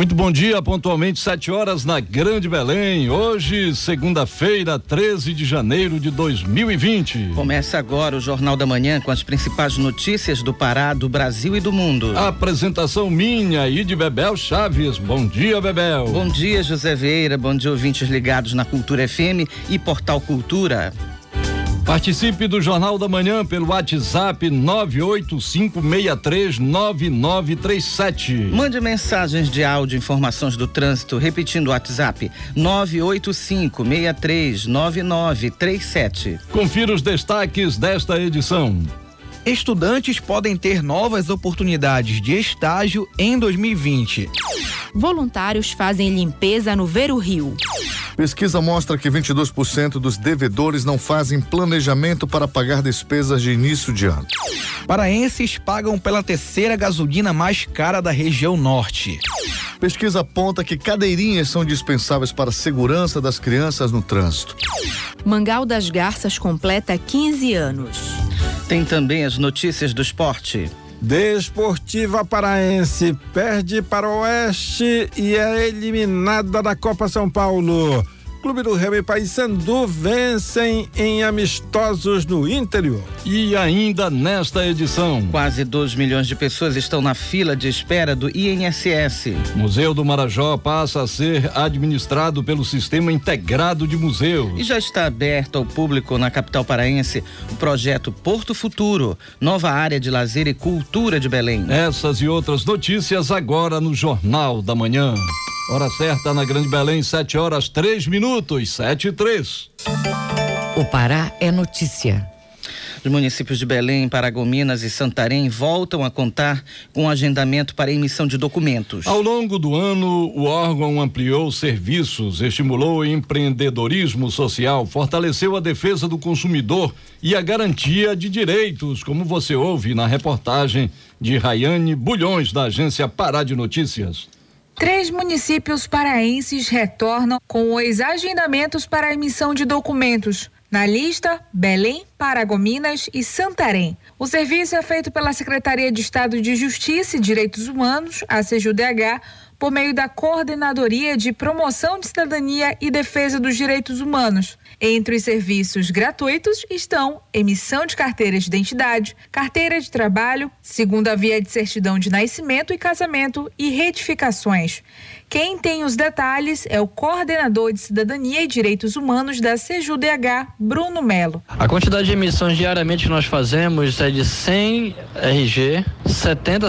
Muito bom dia, pontualmente 7 horas na Grande Belém. Hoje, segunda-feira, 13 de janeiro de 2020. Começa agora o Jornal da Manhã com as principais notícias do Pará, do Brasil e do mundo. A apresentação minha e de Bebel Chaves. Bom dia, Bebel. Bom dia, José Vieira. Bom dia, ouvintes ligados na Cultura FM e Portal Cultura. Participe do Jornal da Manhã pelo WhatsApp 985639937. Mande mensagens de áudio, informações do trânsito, repetindo o WhatsApp 985639937. Confira os destaques desta edição. Estudantes podem ter novas oportunidades de estágio em 2020. Voluntários fazem limpeza no Vero Rio. Pesquisa mostra que 22% dos devedores não fazem planejamento para pagar despesas de início de ano. Paraenses pagam pela terceira gasolina mais cara da região norte. Pesquisa aponta que cadeirinhas são dispensáveis para a segurança das crianças no trânsito. Mangal das Garças completa 15 anos. Tem também as notícias do esporte. Desportiva Paraense perde para o Oeste e é eliminada da Copa São Paulo. Clube do Remo e Paysandu vencem em amistosos no interior. E ainda nesta edição. Quase 2 milhões de pessoas estão na fila de espera do INSS. Museu do Marajó passa a ser administrado pelo Sistema Integrado de Museus. E já está aberto ao público na capital paraense o projeto Porto Futuro, nova área de lazer e cultura de Belém. Essas e outras notícias agora no Jornal da Manhã. Hora certa na Grande Belém, 7 horas 3 minutos, 7 e 3. O Pará é notícia. Os municípios de Belém, Paragominas e Santarém voltam a contar com agendamento para emissão de documentos. Ao longo do ano, o órgão ampliou serviços, estimulou o empreendedorismo social, fortaleceu a defesa do consumidor e a garantia de direitos, como você ouve na reportagem de Rayane Bulhões, da agência Pará de Notícias. Três municípios paraenses retornam com os agendamentos para a emissão de documentos. Na lista, Belém, Paragominas e Santarém. O serviço é feito pela Secretaria de Estado de Justiça e Direitos Humanos, a CJUDH, por meio da Coordenadoria de Promoção de Cidadania e Defesa dos Direitos Humanos. Entre os serviços gratuitos estão emissão de carteira de identidade, carteira de trabalho, segunda via de certidão de nascimento e casamento e retificações. Quem tem os detalhes é o coordenador de Cidadania e Direitos Humanos da CJUDH, Bruno Melo. A quantidade de emissões diariamente que nós fazemos é de 100 RG, 70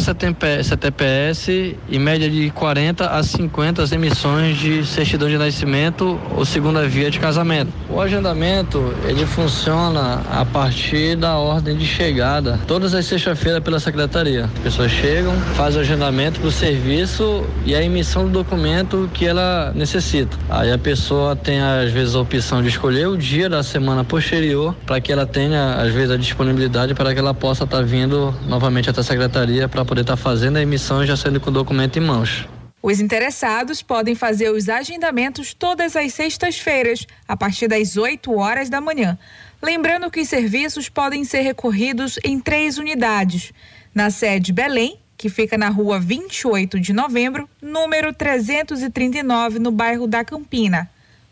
CTPS e média de 40 a 50 emissões de certidão de nascimento ou segunda via de casamento. O agendamento ele funciona a partir da ordem de chegada, todas as sextas-feiras pela secretaria. As pessoas chegam, fazem o agendamento para o serviço e a emissão do documento documento que ela necessita. Aí a pessoa tem às vezes a opção de escolher o dia da semana posterior para que ela tenha às vezes a disponibilidade para que ela possa estar tá vindo novamente até a secretaria para poder estar tá fazendo a emissão e já sendo com o documento em mãos. Os interessados podem fazer os agendamentos todas as sextas-feiras, a partir das 8 horas da manhã. Lembrando que os serviços podem ser recorridos em três unidades: na sede Belém, que fica na rua 28 de novembro, número 339, no bairro da Campina.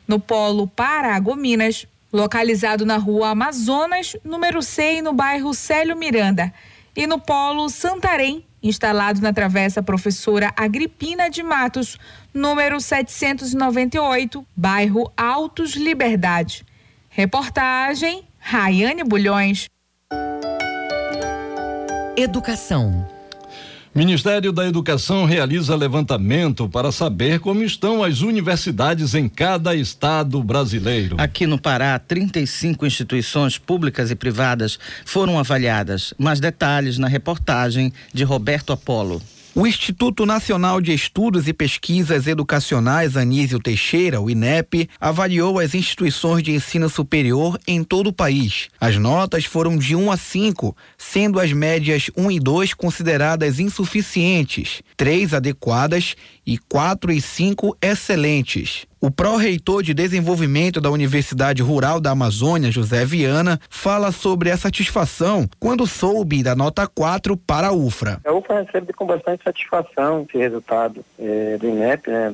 No polo Paragominas, localizado na rua Amazonas, número 100, no bairro Célio Miranda. E no polo Santarém, instalado na Travessa Professora Agripina de Matos, número 798, bairro Altos Liberdade. Reportagem Raiane Bulhões. Educação. Ministério da Educação realiza levantamento para saber como estão as universidades em cada estado brasileiro. Aqui no Pará, 35 instituições públicas e privadas foram avaliadas. Mais detalhes na reportagem de Roberto Apolo. O Instituto Nacional de Estudos e Pesquisas Educacionais Anísio Teixeira, o INEP, avaliou as instituições de ensino superior em todo o país. As notas foram de 1 a 5, sendo as médias 1 e 2 consideradas insuficientes, 3 adequadas e 4 e 5 excelentes. O pró-reitor de desenvolvimento da Universidade Rural da Amazônia, José Viana, fala sobre a satisfação quando soube da nota 4 para a UFRA. A UFRA recebe com bastante satisfação esse resultado é, do INEP, né,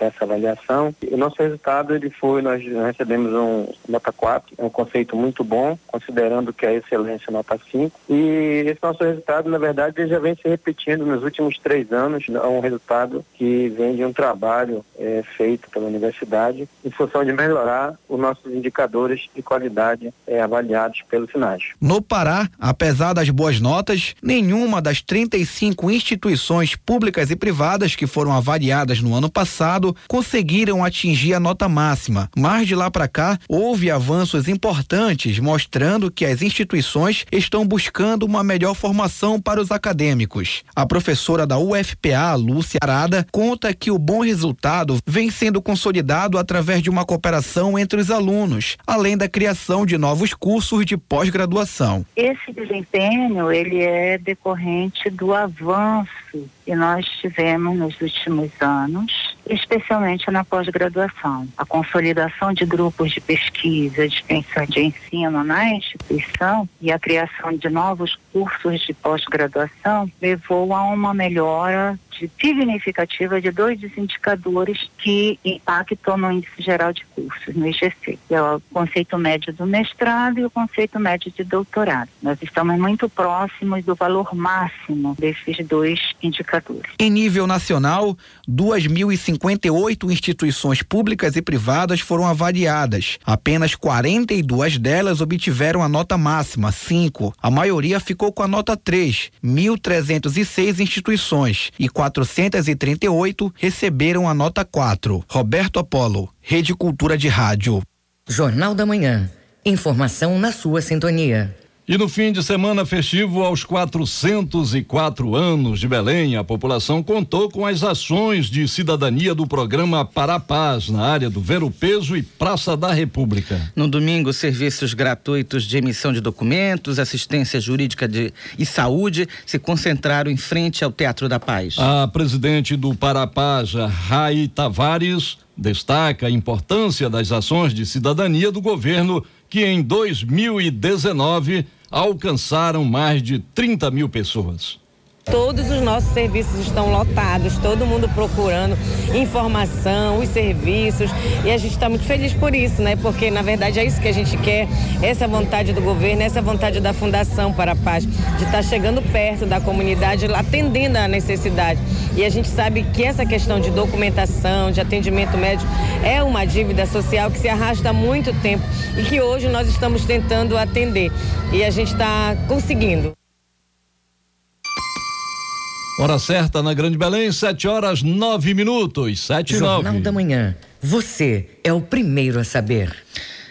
essa avaliação. O nosso resultado ele foi, nós recebemos um nota 4, é um conceito muito bom, considerando que a excelência é nota 5. E esse nosso resultado, na verdade, ele já vem se repetindo nos últimos três anos. É um resultado que vem de um trabalho é, feito pela Universidade em função de melhorar os nossos indicadores de qualidade é, avaliados pelo SINAGE. No Pará, apesar das boas notas, nenhuma das 35 instituições públicas e privadas que foram avaliadas no ano passado conseguiram atingir a nota máxima. Mas de lá para cá, houve avanços importantes mostrando que as instituições estão buscando uma melhor formação para os acadêmicos. A professora da UFPA, Lúcia Arada, conta que o bom resultado vem sendo consolidado consolidado através de uma cooperação entre os alunos, além da criação de novos cursos de pós-graduação. Esse desempenho ele é decorrente do avanço que nós tivemos nos últimos anos, especialmente na pós-graduação. A consolidação de grupos de pesquisa, de extensão de ensino na instituição e a criação de novos cursos de pós-graduação levou a uma melhora significativa de dois dos indicadores que impactam no índice geral de cursos, no IGC, que é o conceito médio do mestrado e o conceito médio de doutorado. Nós estamos muito próximos do valor máximo desses dois indicadores. Em nível nacional, 2.058 instituições públicas e privadas foram avaliadas. Apenas 42 delas obtiveram a nota máxima, 5. A maioria ficou com a nota 3, 1.306 instituições e 438 receberam a nota 4. Roberto Apolo, Rede Cultura de Rádio. Jornal da Manhã. Informação na sua sintonia. E no fim de semana festivo, aos 404 anos de Belém, a população contou com as ações de cidadania do programa Para a Paz, na área do Vero Peso e Praça da República. No domingo, serviços gratuitos de emissão de documentos, assistência jurídica de, e saúde se concentraram em frente ao Teatro da Paz. A presidente do Para a Paz, Rai Tavares, destaca a importância das ações de cidadania do governo que em 2019 alcançaram mais de 30 mil pessoas. Todos os nossos serviços estão lotados, todo mundo procurando informação, os serviços, e a gente está muito feliz por isso, né? Porque na verdade é isso que a gente quer, essa vontade do governo, essa vontade da Fundação para a Paz, de estar tá chegando perto da comunidade, atendendo a necessidade. E a gente sabe que essa questão de documentação, de atendimento médico, é uma dívida social que se arrasta há muito tempo e que hoje nós estamos tentando atender. E a gente está conseguindo. Hora certa na Grande Belém, 7 horas 9 minutos, 7 e Jornal 9. da Manhã. Você é o primeiro a saber.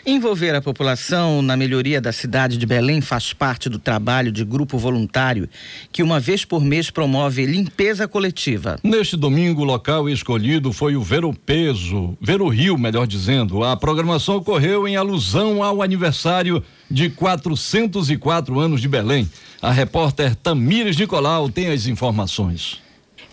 Envolver a população na melhoria da cidade de Belém faz parte do trabalho de grupo voluntário que uma vez por mês promove limpeza coletiva. Neste domingo, o local escolhido foi o Vero Peso, Vero Rio, melhor dizendo. A programação ocorreu em alusão ao aniversário de 404 anos de Belém. A repórter Tamires Nicolau tem as informações.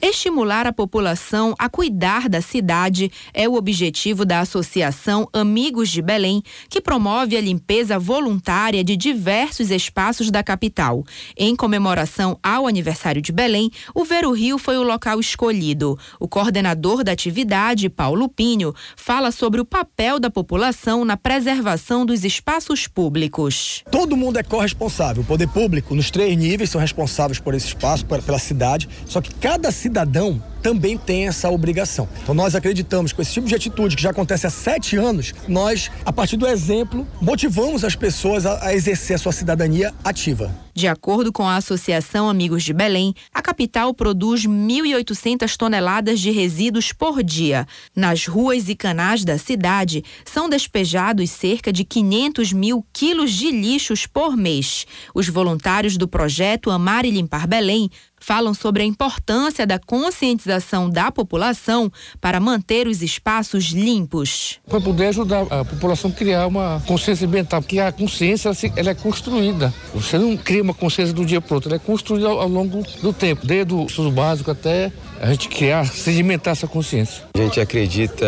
Estimular a população a cuidar da cidade é o objetivo da Associação Amigos de Belém, que promove a limpeza voluntária de diversos espaços da capital. Em comemoração ao aniversário de Belém, o Vero Rio foi o local escolhido. O coordenador da atividade, Paulo Pinho, fala sobre o papel da população na preservação dos espaços públicos. Todo mundo é corresponsável. O poder público, nos três níveis, são responsáveis por esse espaço, pela cidade. Só que cada cidade cidadão também tem essa obrigação. Então nós acreditamos que com esse tipo de atitude que já acontece há sete anos, nós, a partir do exemplo, motivamos as pessoas a, a exercer a sua cidadania ativa. De acordo com a Associação Amigos de Belém, a capital produz 1.800 toneladas de resíduos por dia. Nas ruas e canais da cidade, são despejados cerca de 500 mil quilos de lixos por mês. Os voluntários do projeto Amar e Limpar Belém falam sobre a importância da conscientização da população para manter os espaços limpos. Para poder ajudar a população a criar uma consciência ambiental, porque a consciência ela é construída. Você não cria uma consciência do dia para o outro, ela é construída ao, longo do tempo, desde o estudo básico até a gente criar, sedimentar essa consciência. A gente acredita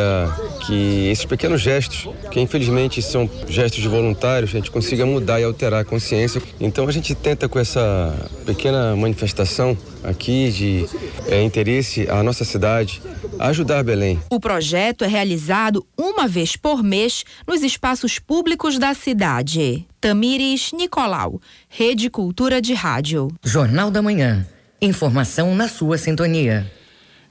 que esses pequenos gestos, que infelizmente são gestos de voluntários, a gente consiga mudar e alterar a consciência. Então a gente tenta com essa pequena manifestação aqui de é, interesse à nossa cidade, ajudar Belém. O projeto é realizado uma vez por mês nos espaços públicos da cidade. Tamires Nicolau, Rede Cultura de Rádio. Jornal da Manhã. Informação na sua sintonia.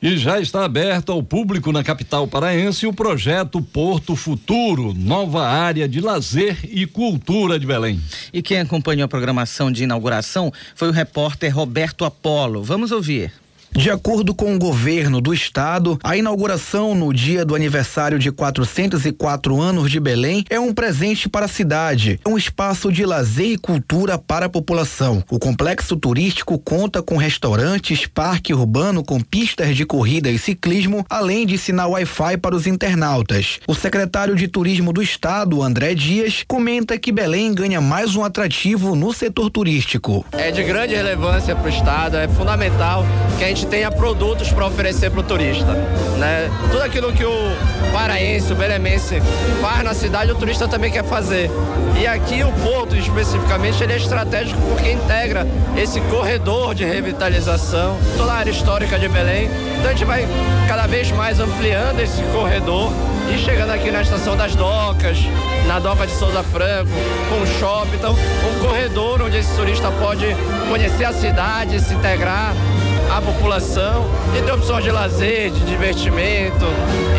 E já está aberto ao público na capital paraense o projeto Porto Futuro, nova área de lazer e cultura de Belém. E quem acompanhou a programação de inauguração foi o repórter Roberto Apolo. Vamos ouvir. De acordo com o governo do estado, a inauguração no dia do aniversário de 404 anos de Belém é um presente para a cidade, é um espaço de lazer e cultura para a população. O complexo turístico conta com restaurantes, parque urbano com pistas de corrida e ciclismo, além de sinal Wi-Fi para os internautas. O secretário de Turismo do estado, André Dias, comenta que Belém ganha mais um atrativo no setor turístico. É de grande relevância para o estado, é fundamental que a gente gente tenha produtos para oferecer para o turista. Né? Tudo aquilo que o paraense, o belemense faz na cidade, o turista também quer fazer. E aqui o porto, especificamente, ele é estratégico porque integra esse corredor de revitalização, toda a área histórica de Belém. Então a gente vai cada vez mais ampliando esse corredor e chegando aqui na estação das docas, na doca de Souza Franco, com um shopping, então um corredor onde esse turista pode conhecer a cidade, se integrar à população e ter opções de lazer, de divertimento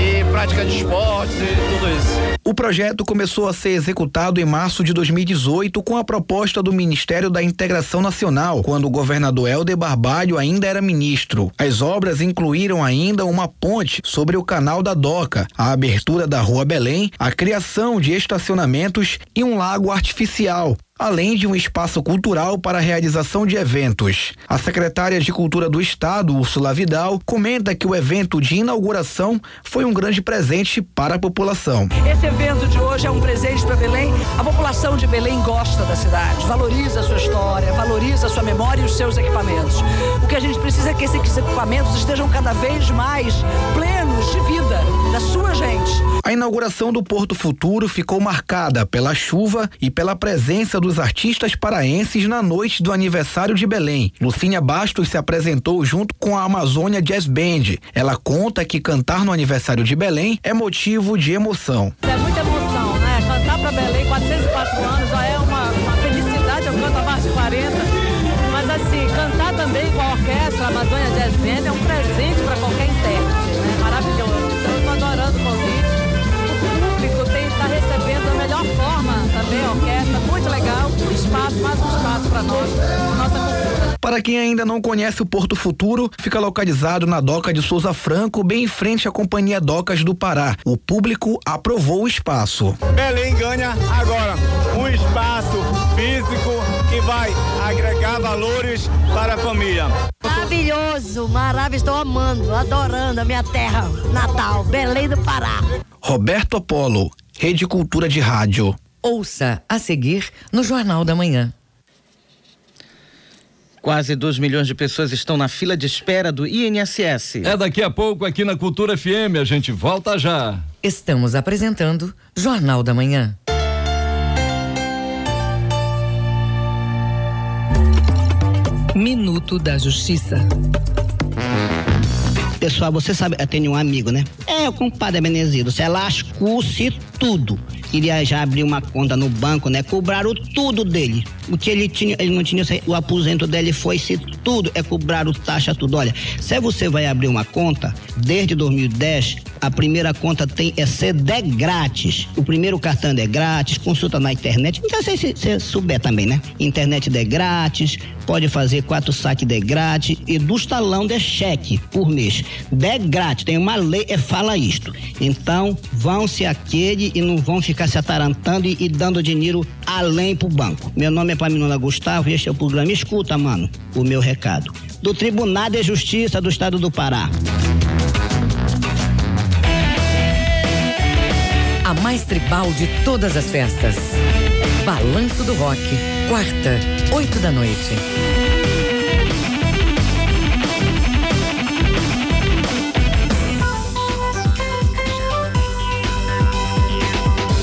e prática de esportes e tudo isso. O projeto começou a ser executado em março de 2018 com a proposta do Ministério da Integração Nacional, quando o governador Helder Barbalho ainda era ministro. As obras incluíram ainda uma ponte sobre o canal da Doca, a abertura da Rua Belém, a criação de estacionamentos e um lago artificial além de um espaço cultural para a realização de eventos. A secretária de Cultura do Estado, Úrsula Vidal, comenta que o evento de inauguração foi um grande presente para a população. Esse evento de hoje é um presente para Belém. A população de Belém gosta da cidade, valoriza a sua história, valoriza a sua memória e os seus equipamentos. O que a gente precisa é que esses equipamentos estejam cada vez mais plenos de vida da sua gente. A inauguração do Porto Futuro ficou marcada pela chuva e pela presença dos artistas paraenses na noite do aniversário de Belém. Lucínia Bastos se apresentou junto com a Amazônia Jazz Band. Ela conta que cantar no aniversário de Belém é motivo de emoção. É muita emoção, né? Cantar para Belém, 404 anos, para nós, nossa cultura. Para quem ainda não conhece o Porto Futuro, fica localizado na Doca de Souza Franco, bem em frente à Companhia Docas do Pará. O público aprovou o espaço. Belém ganha agora um espaço físico que vai agregar valores para a família. Maravilhoso, maravilhoso, estou amando, adorando a minha terra natal, Belém do Pará. Roberto Apolo, Rede Cultura de Rádio. Ouça a seguir no Jornal da Manhã. Quase 2 milhões de pessoas estão na fila de espera do INSS. É daqui a pouco aqui na Cultura FM, a gente volta já. Estamos apresentando Jornal da Manhã. Minuto da Justiça. Pessoal, você sabe, eu tenho um amigo, né? É, o compadre Benezido. Você lascou-se tudo. Queria já abrir uma conta no banco, né? Cobraram tudo dele. O que ele tinha, ele não tinha, o aposento dele foi-se tudo. É cobraram taxa, tudo. Olha, se você vai abrir uma conta, desde 2010, a primeira conta tem é CD grátis. O primeiro cartão é grátis, consulta na internet. Então, se você souber também, né? Internet é grátis, pode fazer quatro saques de grátis e do talão de cheque por mês. De grátis, tem uma lei que fala isto. Então, vão se aquele e não vão ficar se atarantando e, e dando dinheiro além pro banco. Meu nome é Paminona Gustavo e este é o programa Escuta, mano, o meu recado. Do Tribunal de Justiça do Estado do Pará. A mais tribal de todas as festas. Balanço do Rock. Quarta, oito da noite.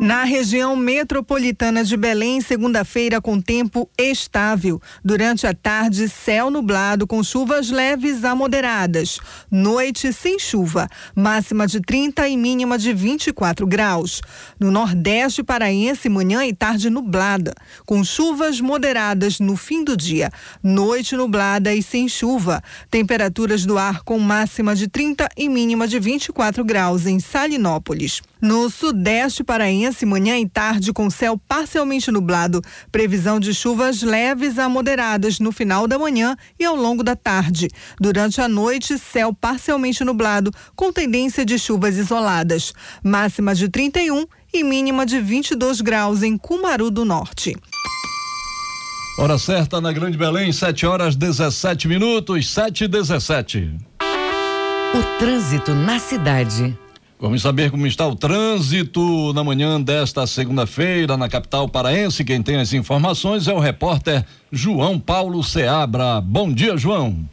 Na região metropolitana de Belém, segunda-feira com tempo estável. Durante a tarde, céu nublado com chuvas leves a moderadas. Noite sem chuva, máxima de 30 e mínima de 24 graus. No Nordeste paraense, manhã e tarde nublada, com chuvas moderadas no fim do dia. Noite nublada e sem chuva. Temperaturas do ar com máxima de 30 e mínima de 24 graus em Salinópolis. No Sudeste paraense, manhã e tarde com céu parcialmente nublado. Previsão de chuvas leves a moderadas no final da manhã e ao longo da tarde. Durante a noite, céu parcialmente nublado, com tendência de chuvas isoladas. Máxima de 31 e mínima de 22 graus em Cumaru do Norte. Hora certa na Grande Belém, 7 horas 17 minutos, 7 e 17. O trânsito na cidade. Vamos saber como está o trânsito na manhã desta segunda-feira na capital paraense. Quem tem as informações é o repórter João Paulo Seabra. Bom dia, João.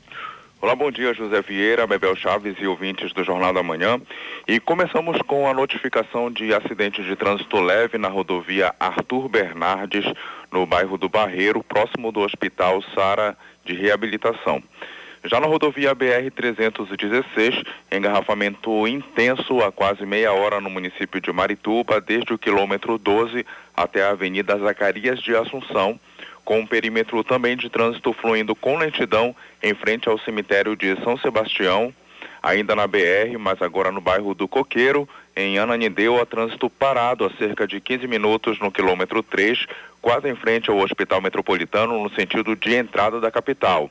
Olá, bom dia, José Vieira, Bebel Chaves e ouvintes do Jornal da Manhã. E começamos com a notificação de acidente de trânsito leve na rodovia Arthur Bernardes, no bairro do Barreiro, próximo do Hospital Sara de Reabilitação. Já na rodovia BR-316, engarrafamento intenso há quase meia hora no município de Marituba, desde o quilômetro 12 até a Avenida Zacarias de Assunção, com um perímetro também de trânsito fluindo com lentidão em frente ao cemitério de São Sebastião, ainda na BR, mas agora no bairro do Coqueiro, em Ananideu, a trânsito parado há cerca de 15 minutos no quilômetro 3, quase em frente ao Hospital Metropolitano, no sentido de entrada da capital.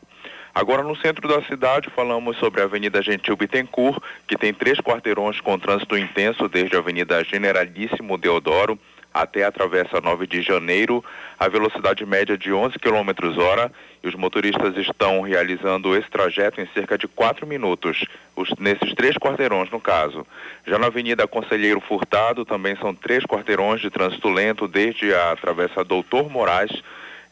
Agora, no centro da cidade, falamos sobre a Avenida Gentil Bittencourt, que tem três quarteirões com trânsito intenso, desde a Avenida Generalíssimo Deodoro até a Travessa 9 de Janeiro, a velocidade média de 11 km hora e os motoristas estão realizando esse trajeto em cerca de 4 minutos, os, nesses três quarteirões no caso. Já na Avenida Conselheiro Furtado também são três quarteirões de trânsito lento, desde a Travessa Doutor Moraes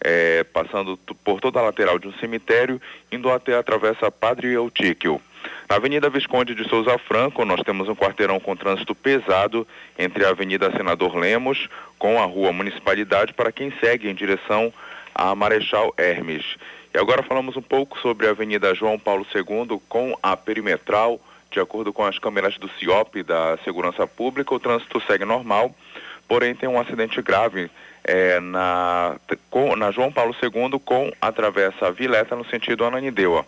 é, passando por toda a lateral de um cemitério, indo até a travessa Padre Eutíquio. Na Avenida Visconde de Souza Franco, nós temos um quarteirão com trânsito pesado entre a Avenida Senador Lemos com a Rua Municipalidade para quem segue em direção a Marechal Hermes. E agora falamos um pouco sobre a Avenida João Paulo II com a perimetral. De acordo com as câmeras do CIOP da Segurança Pública, o trânsito segue normal, porém tem um acidente grave é, na, com, na João Paulo II com a travessa Vileta no sentido Ananindeua.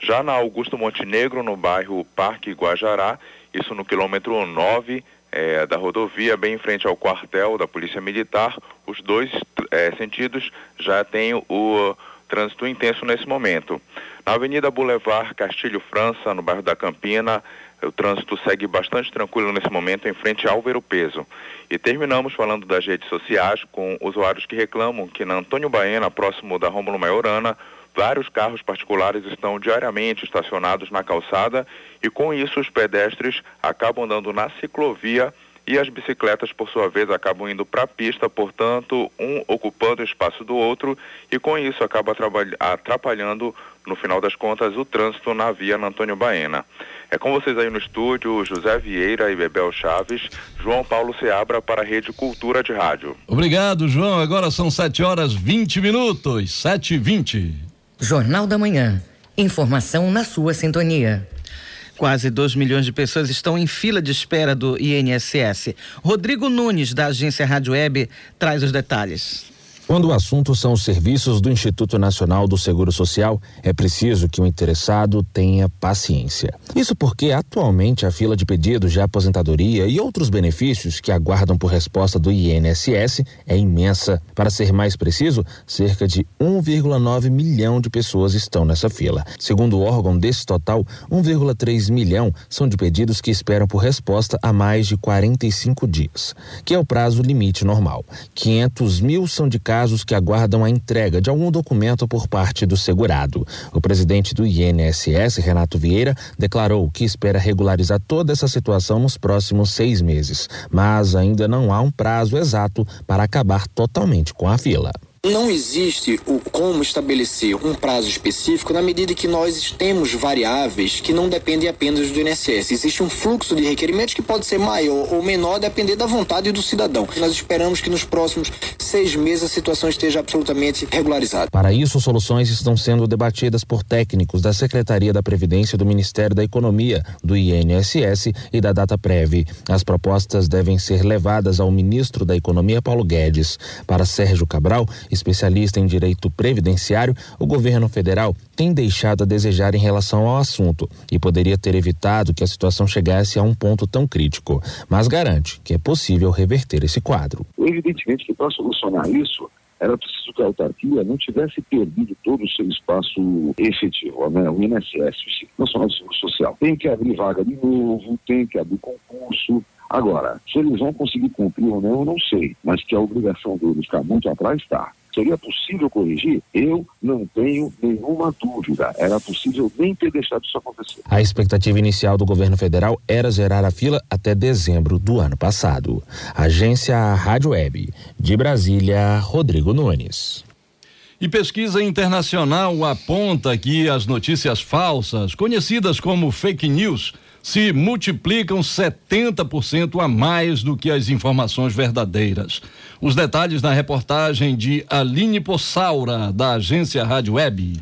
Já na Augusto Montenegro, no bairro Parque Guajará, isso no quilômetro 9 é, da rodovia, bem em frente ao quartel da Polícia Militar, os dois é, sentidos já têm o trânsito intenso nesse momento. Na Avenida Boulevard Castilho França, no bairro da Campina, o trânsito segue bastante tranquilo nesse momento em frente ao Peso. E terminamos falando das redes sociais com usuários que reclamam que na Antônio Baena, próximo da Rômulo Maiorana, vários carros particulares estão diariamente estacionados na calçada e com isso os pedestres acabam andando na ciclovia e as bicicletas, por sua vez, acabam indo para a pista, portanto, um ocupando o espaço do outro e com isso acaba atrapalhando no final das contas, o trânsito na via Antônio Baena. É com vocês aí no estúdio, José Vieira e Bebel Chaves, João Paulo Seabra para a Rede Cultura de Rádio. Obrigado, João. Agora são 7 horas 20 minutos, 7 e 20. Jornal da Manhã. Informação na sua sintonia. Quase 2 milhões de pessoas estão em fila de espera do INSS. Rodrigo Nunes, da agência Rádio Web, traz os detalhes. Quando o assunto são os serviços do Instituto Nacional do Seguro Social, é preciso que o interessado tenha paciência. Isso porque atualmente a fila de pedidos de aposentadoria e outros benefícios que aguardam por resposta do INSS é imensa. Para ser mais preciso, cerca de 1,9 milhão de pessoas estão nessa fila. Segundo o órgão, desse total, 1,3 milhão são de pedidos que esperam por resposta há mais de 45 dias, que é o prazo limite normal. 500 mil são de casos casos que aguardam a entrega de algum documento por parte do segurado. O presidente do INSS, Renato Vieira, declarou que espera regularizar toda essa situação nos próximos seis meses, mas ainda não há um prazo exato para acabar totalmente com a fila. Não existe o como estabelecer um prazo específico na medida que nós temos variáveis que não dependem apenas do INSS. Existe um fluxo de requerimentos que pode ser maior ou menor, depender da vontade do cidadão. Nós esperamos que nos próximos seis meses a situação esteja absolutamente regularizada. Para isso, soluções estão sendo debatidas por técnicos da Secretaria da Previdência do Ministério da Economia, do INSS e da DataPrev. As propostas devem ser levadas ao ministro da Economia, Paulo Guedes. Para Sérgio Cabral, especialista em direito previdenciário, o governo federal tem deixado a desejar em relação ao assunto e poderia ter evitado que a situação chegasse a um ponto tão crítico, mas garante que é possível reverter esse quadro. Evidentemente que para solucionar isso, era preciso que a autarquia não tivesse perdido todo o seu espaço efetivo, né? o INSS, o Instituto Nacional de Seguro Social. Tem que abrir vaga de novo, tem que abrir concurso, Agora, se eles vão conseguir cumprir ou não, eu não sei, mas que a obrigação deles ficar muito atrás está. Seria possível corrigir? Eu não tenho nenhuma dúvida. Era possível nem ter deixado isso acontecer. A expectativa inicial do governo federal era zerar a fila até dezembro do ano passado. Agência Rádio Web. De Brasília, Rodrigo Nunes. E pesquisa internacional aponta que as notícias falsas, conhecidas como fake news, se multiplicam 70% a mais do que as informações verdadeiras. Os detalhes na reportagem de Aline Possaura, da agência Rádio Web.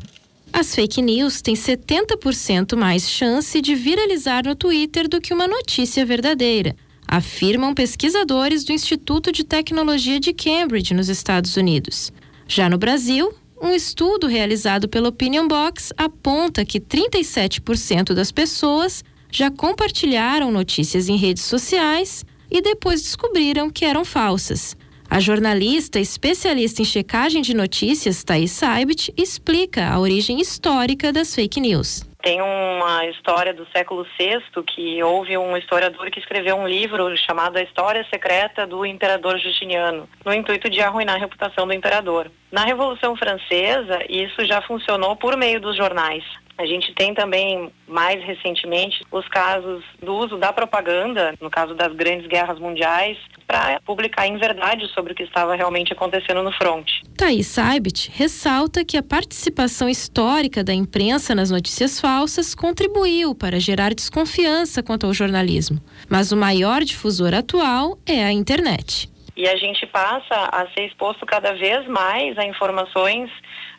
As fake news têm 70% mais chance de viralizar no Twitter do que uma notícia verdadeira, afirmam pesquisadores do Instituto de Tecnologia de Cambridge, nos Estados Unidos. Já no Brasil, um estudo realizado pela Opinion Box aponta que 37% das pessoas já compartilharam notícias em redes sociais e depois descobriram que eram falsas. A jornalista especialista em checagem de notícias, Thaís Saibit, explica a origem histórica das fake news. Tem uma história do século VI que houve um historiador que escreveu um livro chamado A História Secreta do Imperador Justiniano, no intuito de arruinar a reputação do imperador. Na Revolução Francesa, isso já funcionou por meio dos jornais. A gente tem também, mais recentemente, os casos do uso da propaganda, no caso das grandes guerras mundiais, para publicar em verdade sobre o que estava realmente acontecendo no fronte. Thaís Saibit ressalta que a participação histórica da imprensa nas notícias falsas contribuiu para gerar desconfiança quanto ao jornalismo. Mas o maior difusor atual é a internet. E a gente passa a ser exposto cada vez mais a informações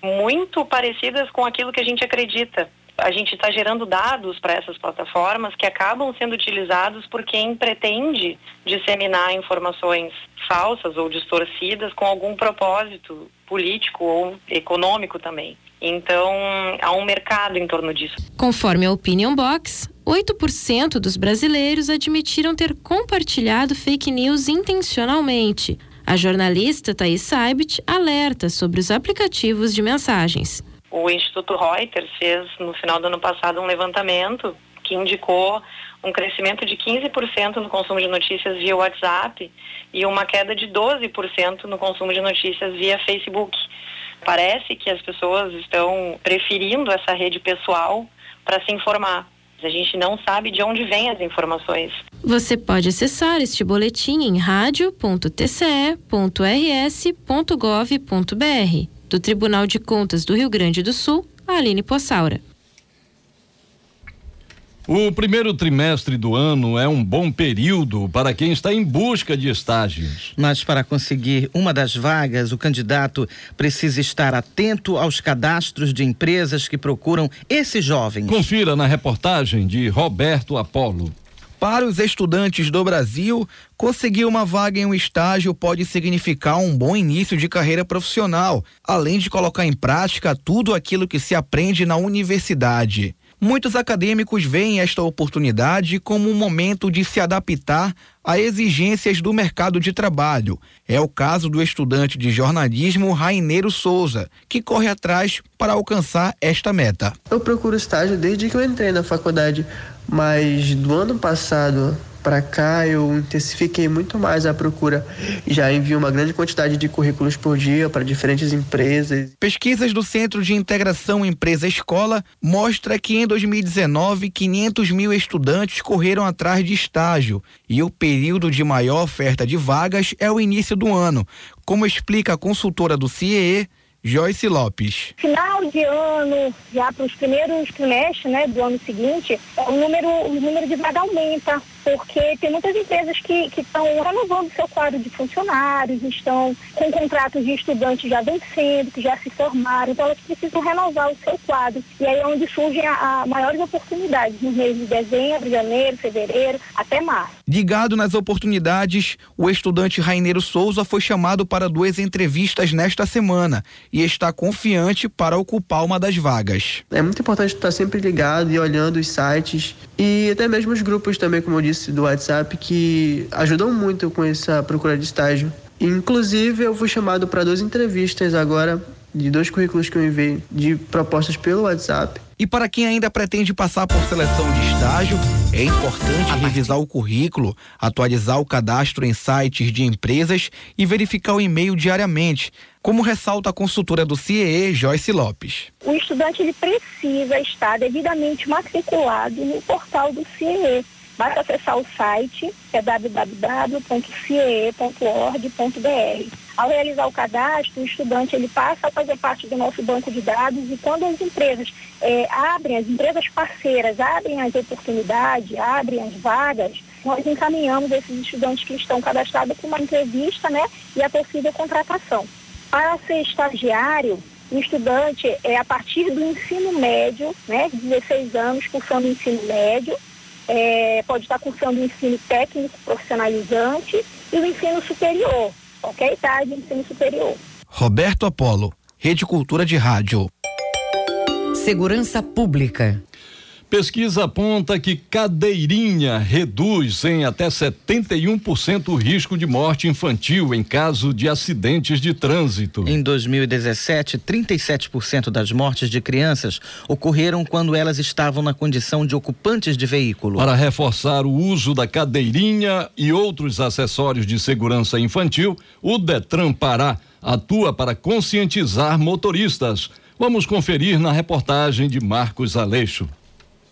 muito parecidas com aquilo que a gente acredita. A gente está gerando dados para essas plataformas que acabam sendo utilizados por quem pretende disseminar informações falsas ou distorcidas com algum propósito político ou econômico também. Então, há um mercado em torno disso. Conforme a Opinion Box, 8% dos brasileiros admitiram ter compartilhado fake news intencionalmente. A jornalista Thaís Saibit alerta sobre os aplicativos de mensagens. O Instituto Reuters fez, no final do ano passado, um levantamento que indicou um crescimento de 15% no consumo de notícias via WhatsApp e uma queda de 12% no consumo de notícias via Facebook. Parece que as pessoas estão preferindo essa rede pessoal para se informar. A gente não sabe de onde vêm as informações. Você pode acessar este boletim em radio.tce.rs.gov.br. Do Tribunal de Contas do Rio Grande do Sul, Aline Possaura. O primeiro trimestre do ano é um bom período para quem está em busca de estágios. Mas para conseguir uma das vagas, o candidato precisa estar atento aos cadastros de empresas que procuram esses jovens. Confira na reportagem de Roberto Apolo. Para os estudantes do Brasil, conseguir uma vaga em um estágio pode significar um bom início de carreira profissional, além de colocar em prática tudo aquilo que se aprende na universidade. Muitos acadêmicos veem esta oportunidade como um momento de se adaptar a exigências do mercado de trabalho. É o caso do estudante de jornalismo Raineiro Souza, que corre atrás para alcançar esta meta. Eu procuro estágio desde que eu entrei na faculdade, mas do ano passado para cá eu intensifiquei muito mais a procura e já envio uma grande quantidade de currículos por dia para diferentes empresas. Pesquisas do Centro de Integração Empresa-Escola mostra que em 2019 500 mil estudantes correram atrás de estágio e o período de maior oferta de vagas é o início do ano, como explica a consultora do CIEE, Joyce Lopes. Final de ano, já para os primeiros trimestres né, do ano seguinte, o número, o número de vaga aumenta porque tem muitas empresas que estão renovando seu quadro de funcionários, estão com contratos de estudantes já vencendo, que já se formaram, então elas precisam renovar o seu quadro. E aí é onde surgem a, a maiores oportunidades, nos meses de dezembro, janeiro, fevereiro, até março. Ligado nas oportunidades, o estudante Raineiro Souza foi chamado para duas entrevistas nesta semana e está confiante para ocupar uma das vagas. É muito importante estar sempre ligado e olhando os sites e até mesmo os grupos também, como eu disse, do WhatsApp que ajudam muito com essa procura de estágio. Inclusive, eu fui chamado para duas entrevistas agora de dois currículos que eu enviei de propostas pelo WhatsApp. E para quem ainda pretende passar por seleção de estágio, é importante revisar o currículo, atualizar o cadastro em sites de empresas e verificar o e-mail diariamente, como ressalta a consultora do CIE, Joyce Lopes. O estudante ele precisa estar devidamente matriculado no portal do CIE Basta acessar o site, que é www.ciee.org.br. Ao realizar o cadastro, o estudante ele passa a fazer parte do nosso banco de dados e quando as empresas é, abrem, as empresas parceiras abrem as oportunidades, abrem as vagas, nós encaminhamos esses estudantes que estão cadastrados para uma entrevista né, e a possível contratação. Para ser estagiário, o estudante é a partir do ensino médio, né, 16 anos, cursando ensino médio, é, pode estar cursando o ensino técnico profissionalizante e o ensino superior, qualquer idade, ensino superior. Roberto Apolo, Rede Cultura de Rádio. Segurança Pública. Pesquisa aponta que cadeirinha reduz em até 71% o risco de morte infantil em caso de acidentes de trânsito. Em 2017, 37% das mortes de crianças ocorreram quando elas estavam na condição de ocupantes de veículo. Para reforçar o uso da cadeirinha e outros acessórios de segurança infantil, o Detran Pará atua para conscientizar motoristas. Vamos conferir na reportagem de Marcos Aleixo.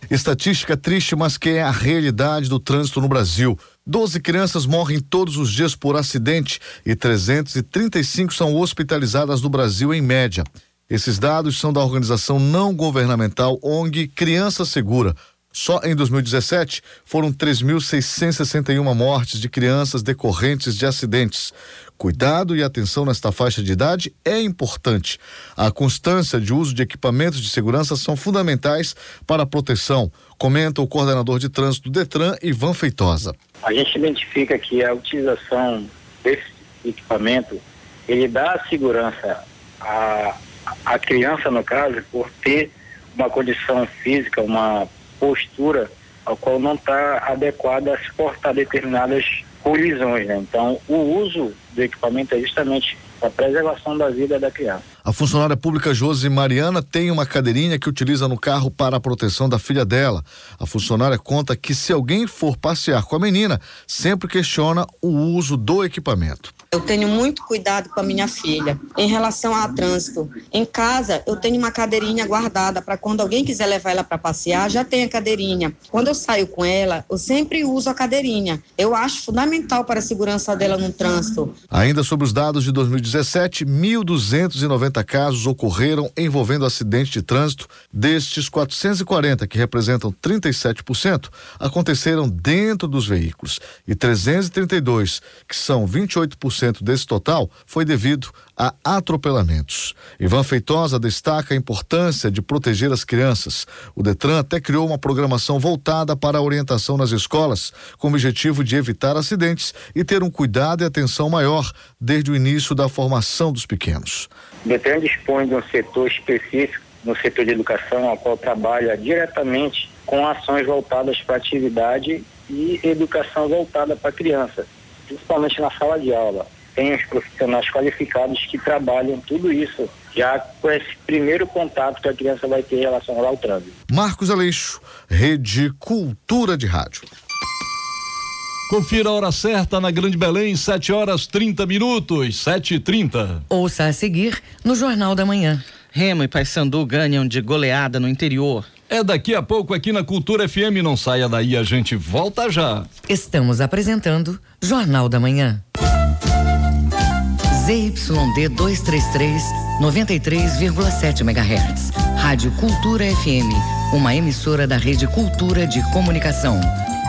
Estatística triste, mas que é a realidade do trânsito no Brasil. 12 crianças morrem todos os dias por acidente e 335 são hospitalizadas no Brasil em média. Esses dados são da organização não governamental ONG Criança Segura. Só em 2017 foram 3.661 mortes de crianças decorrentes de acidentes. Cuidado e atenção nesta faixa de idade é importante. A constância de uso de equipamentos de segurança são fundamentais para a proteção, comenta o coordenador de trânsito do Detran, Ivan Feitosa. A gente identifica que a utilização desse equipamento ele dá segurança à, à criança, no caso, por ter uma condição física, uma postura ao qual não está adequada a suportar determinadas colisões. Né? Então, o uso do equipamento é justamente a preservação da vida da criança. A funcionária pública Josi Mariana tem uma cadeirinha que utiliza no carro para a proteção da filha dela. A funcionária conta que se alguém for passear com a menina, sempre questiona o uso do equipamento. Eu tenho muito cuidado com a minha filha em relação ao trânsito. Em casa, eu tenho uma cadeirinha guardada para quando alguém quiser levar ela para passear, já tem a cadeirinha. Quando eu saio com ela, eu sempre uso a cadeirinha. Eu acho fundamental para a segurança dela no trânsito. Ainda sobre os dados de 2019, 2017, 1.290 casos ocorreram envolvendo acidente de trânsito. Destes 440, que representam 37%, aconteceram dentro dos veículos. E 332, que são 28% desse total, foi devido a atropelamentos. Ivan Feitosa destaca a importância de proteger as crianças. O Detran até criou uma programação voltada para a orientação nas escolas, com o objetivo de evitar acidentes e ter um cuidado e atenção maior desde o início da formação dos pequenos. O Detran dispõe de um setor específico no setor de educação, ao qual trabalha diretamente com ações voltadas para atividade e educação voltada para criança, principalmente na sala de aula tem os profissionais qualificados que trabalham tudo isso já com esse primeiro contato que a criança vai ter relacionado ao trânsito. Marcos Aleixo, Rede Cultura de Rádio. Confira a hora certa na Grande Belém, 7 horas 30 minutos, 7 e 30 Ouça a seguir no Jornal da Manhã. Remo e Paysandu ganham de goleada no interior. É daqui a pouco aqui na Cultura FM, não saia daí, a gente volta já. Estamos apresentando Jornal da Manhã. ZYD 233, 93,7 MHz. Rádio Cultura FM, uma emissora da Rede Cultura de Comunicação.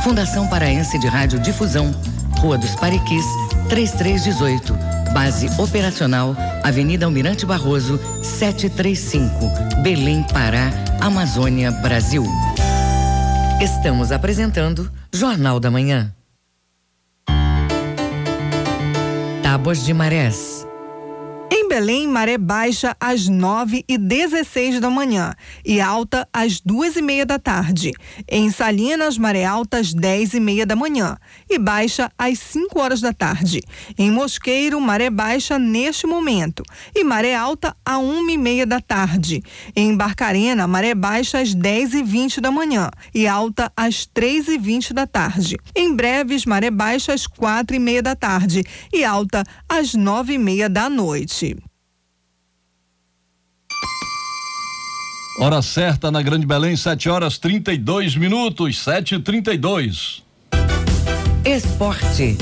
Fundação Paraense de Rádio Difusão, Rua dos Pariquis, 3318. Base operacional, Avenida Almirante Barroso, 735, Belém, Pará, Amazônia, Brasil. Estamos apresentando Jornal da Manhã. Tábuas de Marés. Em Belém, maré baixa às 9 e 16 da manhã e alta às duas e meia da tarde. Em Salinas, maré alta às 10 e meia da manhã e baixa às 5 horas da tarde. Em Mosqueiro, maré baixa neste momento e maré alta a 1 e meia da tarde. Em Barcarena, maré baixa às 10 e 20 da manhã e alta às 3 e 20 da tarde. Em Breves, maré baixa às 4 e meia da tarde e alta às 9 e meia da noite. Hora certa na Grande Belém, 7 horas 32 minutos, 7 e 32 Esporte.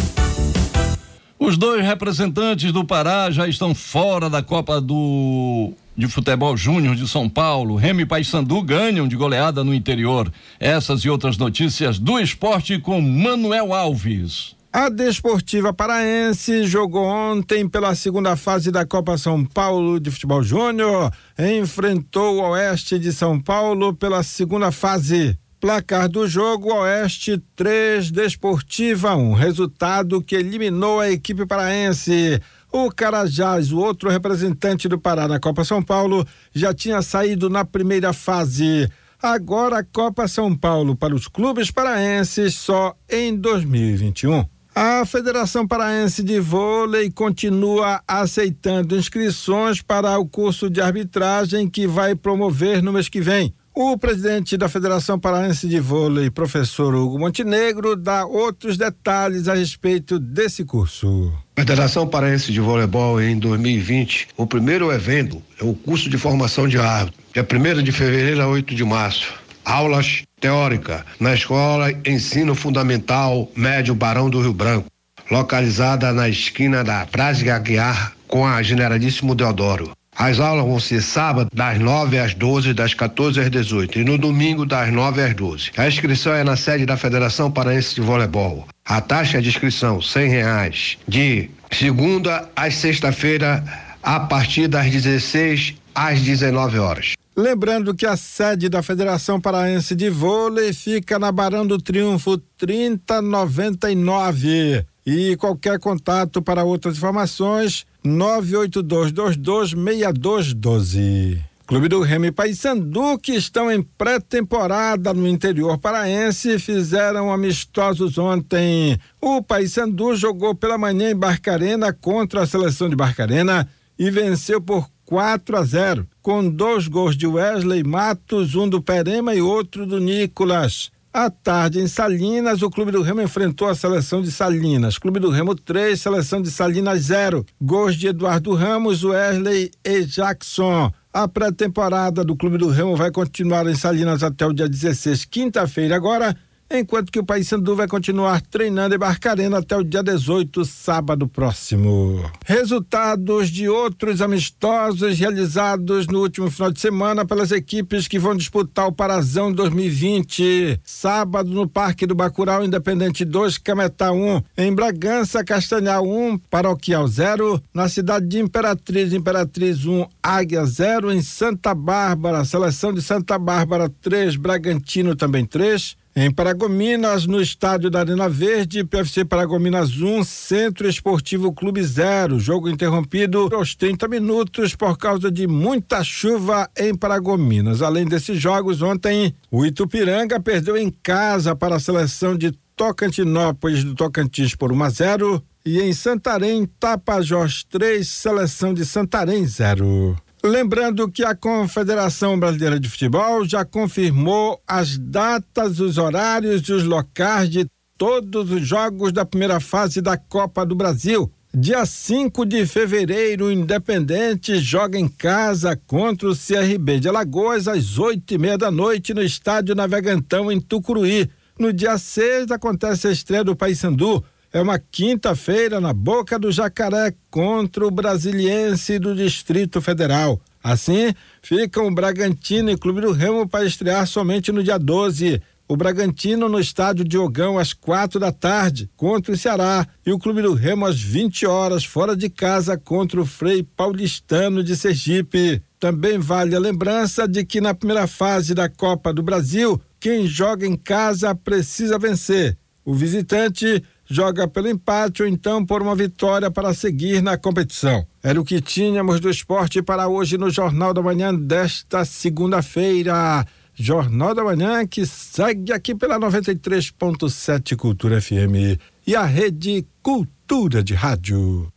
Os dois representantes do Pará já estão fora da Copa do de Futebol Júnior de São Paulo. Remy e Paysandu ganham de goleada no interior. Essas e outras notícias do esporte com Manuel Alves. A Desportiva Paraense jogou ontem pela segunda fase da Copa São Paulo de Futebol Júnior. Enfrentou o Oeste de São Paulo pela segunda fase. Placar do jogo: Oeste 3, Desportiva 1. Resultado que eliminou a equipe paraense. O Carajás, o outro representante do Pará na Copa São Paulo, já tinha saído na primeira fase. Agora a Copa São Paulo para os clubes paraenses só em 2021. A Federação Paraense de Vôlei continua aceitando inscrições para o curso de arbitragem que vai promover no mês que vem. O presidente da Federação Paraense de Vôlei, professor Hugo Montenegro, dá outros detalhes a respeito desse curso. Federação Paraense de Voleibol em 2020, o primeiro evento é o curso de formação de árbitro, dia 1 de fevereiro a 8 de março. Aulas teórica na Escola Ensino Fundamental Médio Barão do Rio Branco, localizada na esquina da Praze Aguiar com a Generalíssimo Deodoro. As aulas vão ser sábado das 9 às 12, das 14 às 18 e no domingo das 9 às 12. A inscrição é na sede da Federação Paraense de Voleibol. A taxa de inscrição cem reais de segunda às sexta-feira a partir das 16 às 19 horas. Lembrando que a sede da Federação Paraense de Vôlei fica na Barão do Triunfo 3099. E qualquer contato para outras informações, 982226212. Clube do Remy Paysandu, que estão em pré-temporada no interior paraense, fizeram amistosos ontem. O Paysandu jogou pela manhã em Barcarena contra a seleção de Barcarena e venceu por 4 a 0, com dois gols de Wesley Matos, um do Perema e outro do Nicolas. À tarde, em Salinas, o Clube do Remo enfrentou a seleção de Salinas. Clube do Remo 3, seleção de Salinas 0. Gols de Eduardo Ramos, Wesley e Jackson. A pré-temporada do Clube do Remo vai continuar em Salinas até o dia 16, quinta-feira agora, enquanto que o Paysandu vai continuar treinando em Barcarena até o dia 18, sábado próximo. Resultados de outros amistosos realizados no último final de semana pelas equipes que vão disputar o Parazão 2020. Sábado no Parque do Bacurau, Independente 2, Cametá 1. Em Bragança, Castanhal 1, Paroquial 0. Na cidade de Imperatriz, Imperatriz 1, Águia 0. Em Santa Bárbara, Seleção de Santa Bárbara 3, Bragantino também 3. Em Paragominas, no estádio da Arena Verde, PFC Paragominas 1, Centro Esportivo Clube 0. Jogo interrompido aos 30 minutos por causa de muita chuva em Paragominas. Além desses jogos, ontem o Itupiranga perdeu em casa para a seleção de Tocantinópolis do Tocantins por 1 a 0 e em Santarém, Tapajós 3, seleção de Santarém 0. Lembrando que a Confederação Brasileira de Futebol já confirmou as datas, os horários e os locais de todos os jogos da primeira fase da Copa do Brasil. Dia 5 de fevereiro, o Independente joga em casa contra o CRB de Alagoas às oito e meia da noite no Estádio Navegantão, em Tucuruí. No dia 6 acontece a estreia do Paysandu é uma quinta-feira na Boca do Jacaré contra o Brasiliense do Distrito Federal. Assim, ficam o Bragantino e Clube do Remo para estrear somente no dia 12. O Bragantino no estádio Diogão às quatro da tarde contra o Ceará e o Clube do Remo às 20 horas fora de casa contra o Frei Paulistano de Sergipe. Também vale a lembrança de que na primeira fase da Copa do Brasil, quem joga em casa precisa vencer. O visitante joga pelo empate ou então por uma vitória para seguir na competição. Era o que tínhamos do esporte para hoje no Jornal da Manhã desta segunda-feira. Jornal da Manhã que segue aqui pela 93.7 Cultura FM e a Rede Cultura de Rádio.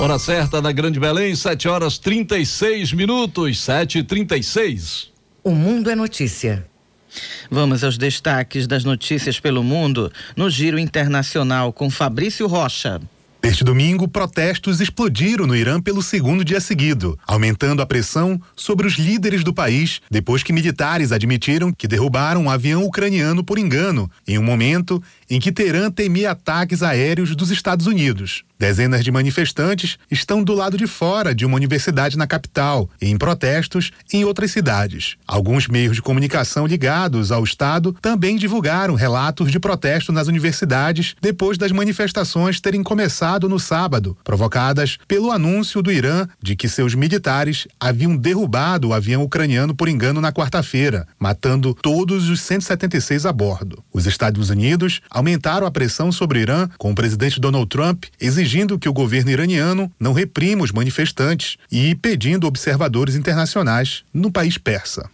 Hora certa da Grande Belém, 7 horas 36 minutos, 7 e 36 O mundo é notícia. Vamos aos destaques das notícias pelo mundo no Giro Internacional com Fabrício Rocha. Neste domingo, protestos explodiram no Irã pelo segundo dia seguido, aumentando a pressão sobre os líderes do país depois que militares admitiram que derrubaram um avião ucraniano por engano, em um momento em que Teherã temia ataques aéreos dos Estados Unidos. Dezenas de manifestantes estão do lado de fora de uma universidade na capital e em protestos em outras cidades. Alguns meios de comunicação ligados ao Estado também divulgaram relatos de protesto nas universidades depois das manifestações terem começado no sábado, provocadas pelo anúncio do Irã de que seus militares haviam derrubado o avião ucraniano por engano na quarta-feira, matando todos os 176 a bordo. Os Estados Unidos aumentaram a pressão sobre o Irã, com o presidente Donald Trump exigindo que o governo iraniano não reprima os manifestantes e pedindo observadores internacionais no país persa.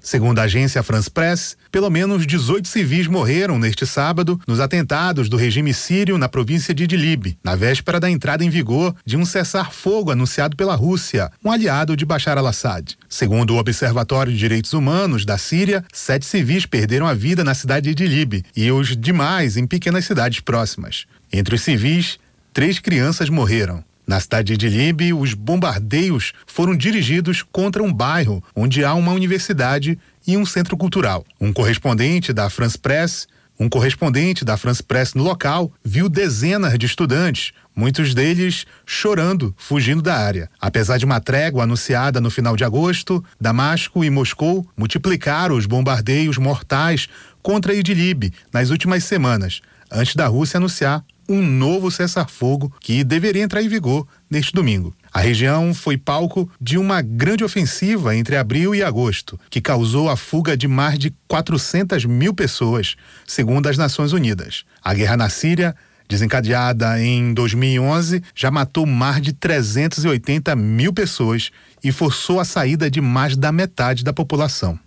Segundo a agência France Press, pelo menos 18 civis morreram neste sábado nos atentados do regime sírio na província de Idlib, na véspera da entrada em vigor de um cessar-fogo anunciado pela Rússia, um aliado de Bashar al-Assad. Segundo o Observatório de Direitos Humanos da Síria, sete civis perderam a vida na cidade de Idlib e os demais em pequenas cidades próximas. Entre os civis, três crianças morreram. Na cidade de Idlib, os bombardeios foram dirigidos contra um bairro onde há uma universidade e um centro cultural. Um correspondente da France Press, um correspondente da France Press no local, viu dezenas de estudantes, muitos deles chorando, fugindo da área. Apesar de uma trégua anunciada no final de agosto, Damasco e Moscou multiplicaram os bombardeios mortais contra Idlib nas últimas semanas, antes da Rússia anunciar um novo cessar-fogo que deveria entrar em vigor neste domingo. A região foi palco de uma grande ofensiva entre abril e agosto, que causou a fuga de mais de 400 mil pessoas, segundo as Nações Unidas. A guerra na Síria, desencadeada em 2011, já matou mais de 380 mil pessoas e forçou a saída de mais da metade da população.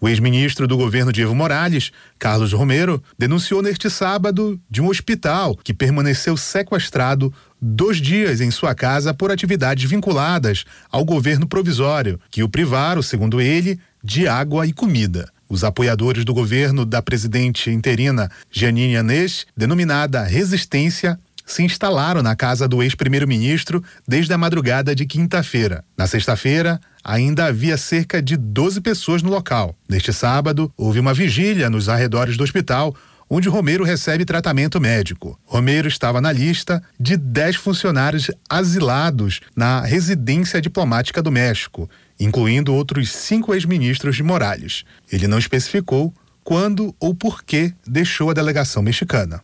O ex-ministro do governo de Evo Morales, Carlos Romero, denunciou neste sábado de um hospital que permaneceu sequestrado dois dias em sua casa por atividades vinculadas ao governo provisório, que o privaram, segundo ele, de água e comida. Os apoiadores do governo da presidente interina Janine Anês, denominada Resistência, se instalaram na casa do ex-primeiro-ministro desde a madrugada de quinta-feira. Na sexta-feira, ainda havia cerca de 12 pessoas no local. Neste sábado, houve uma vigília nos arredores do hospital, onde Romero recebe tratamento médico. Romero estava na lista de 10 funcionários asilados na residência diplomática do México, incluindo outros cinco ex-ministros de Morales. Ele não especificou quando ou por que deixou a delegação mexicana.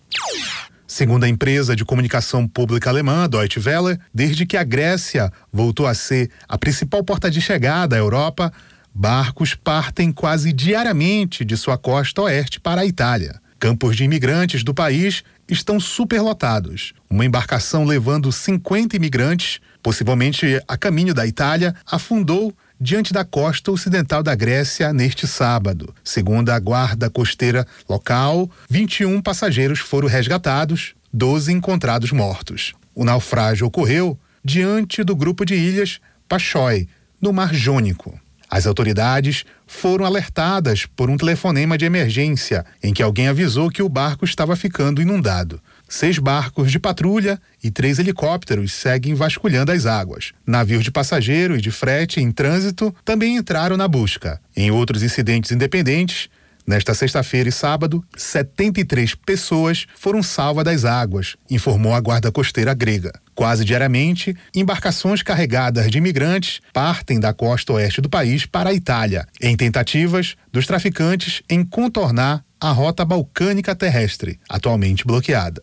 Segundo a empresa de comunicação pública alemã Deutsche Welle, desde que a Grécia voltou a ser a principal porta de chegada à Europa, barcos partem quase diariamente de sua costa oeste para a Itália. Campos de imigrantes do país estão superlotados. Uma embarcação levando 50 imigrantes, possivelmente a caminho da Itália, afundou diante da costa ocidental da Grécia neste sábado. Segundo a guarda costeira local, 21 passageiros foram resgatados, 12 encontrados mortos. O naufrágio ocorreu diante do grupo de ilhas Pachói, no Mar Jônico. As autoridades foram alertadas por um telefonema de emergência em que alguém avisou que o barco estava ficando inundado. Seis barcos de patrulha e três helicópteros seguem vasculhando as águas. Navios de passageiro e de frete em trânsito também entraram na busca. Em outros incidentes independentes, Nesta sexta-feira e sábado, 73 pessoas foram salvas das águas, informou a Guarda Costeira grega. Quase diariamente, embarcações carregadas de imigrantes partem da costa oeste do país para a Itália, em tentativas dos traficantes em contornar a rota balcânica terrestre, atualmente bloqueada.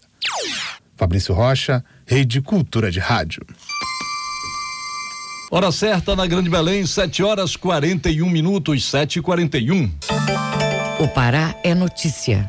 Fabrício Rocha, Rede Cultura de Rádio. Hora certa na Grande Belém, 7 horas 41 minutos, 7 e 41 O Pará é notícia.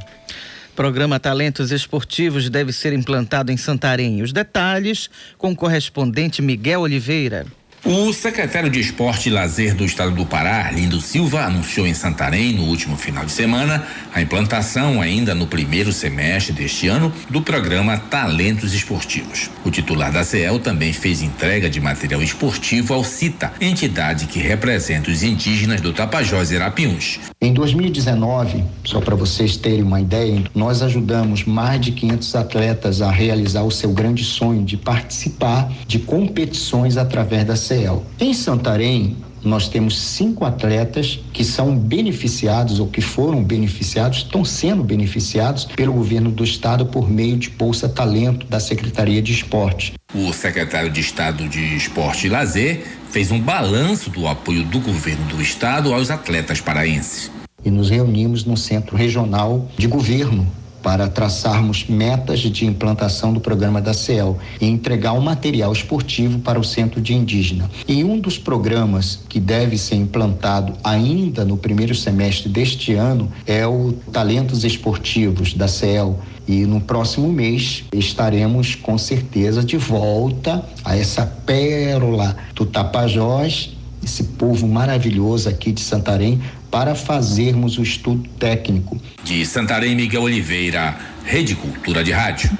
Programa Talentos Esportivos deve ser implantado em Santarém. Os detalhes com o correspondente Miguel Oliveira. O secretário de Esporte e Lazer do Estado do Pará, Lindo Silva, anunciou em Santarém, no último final de semana, a implantação, ainda no primeiro semestre deste ano, do programa Talentos Esportivos. O titular da CEL também fez entrega de material esportivo ao CITA, entidade que representa os indígenas do Tapajós e Arapiuns. Em 2019, só para vocês terem uma ideia, nós ajudamos mais de 500 atletas a realizar o seu grande sonho de participar de competições através da CEL. Em Santarém, nós temos cinco atletas que são beneficiados ou que foram beneficiados, estão sendo beneficiados pelo governo do estado por meio de Bolsa Talento da Secretaria de Esporte. O secretário de Estado de Esporte e Lazer fez um balanço do apoio do governo do estado aos atletas paraenses. E nos reunimos no Centro Regional de Governo para traçarmos metas de implantação do programa da CEL e entregar um material esportivo para o Centro de Indígena. E um dos programas que deve ser implantado ainda no primeiro semestre deste ano é o Talentos Esportivos da CEL. E no próximo mês estaremos com certeza de volta a essa pérola do Tapajós, esse povo maravilhoso aqui de Santarém, para fazermos o estudo técnico. De Santarém, Miguel Oliveira, Rede Cultura de Rádio.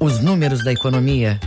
Os números da economia.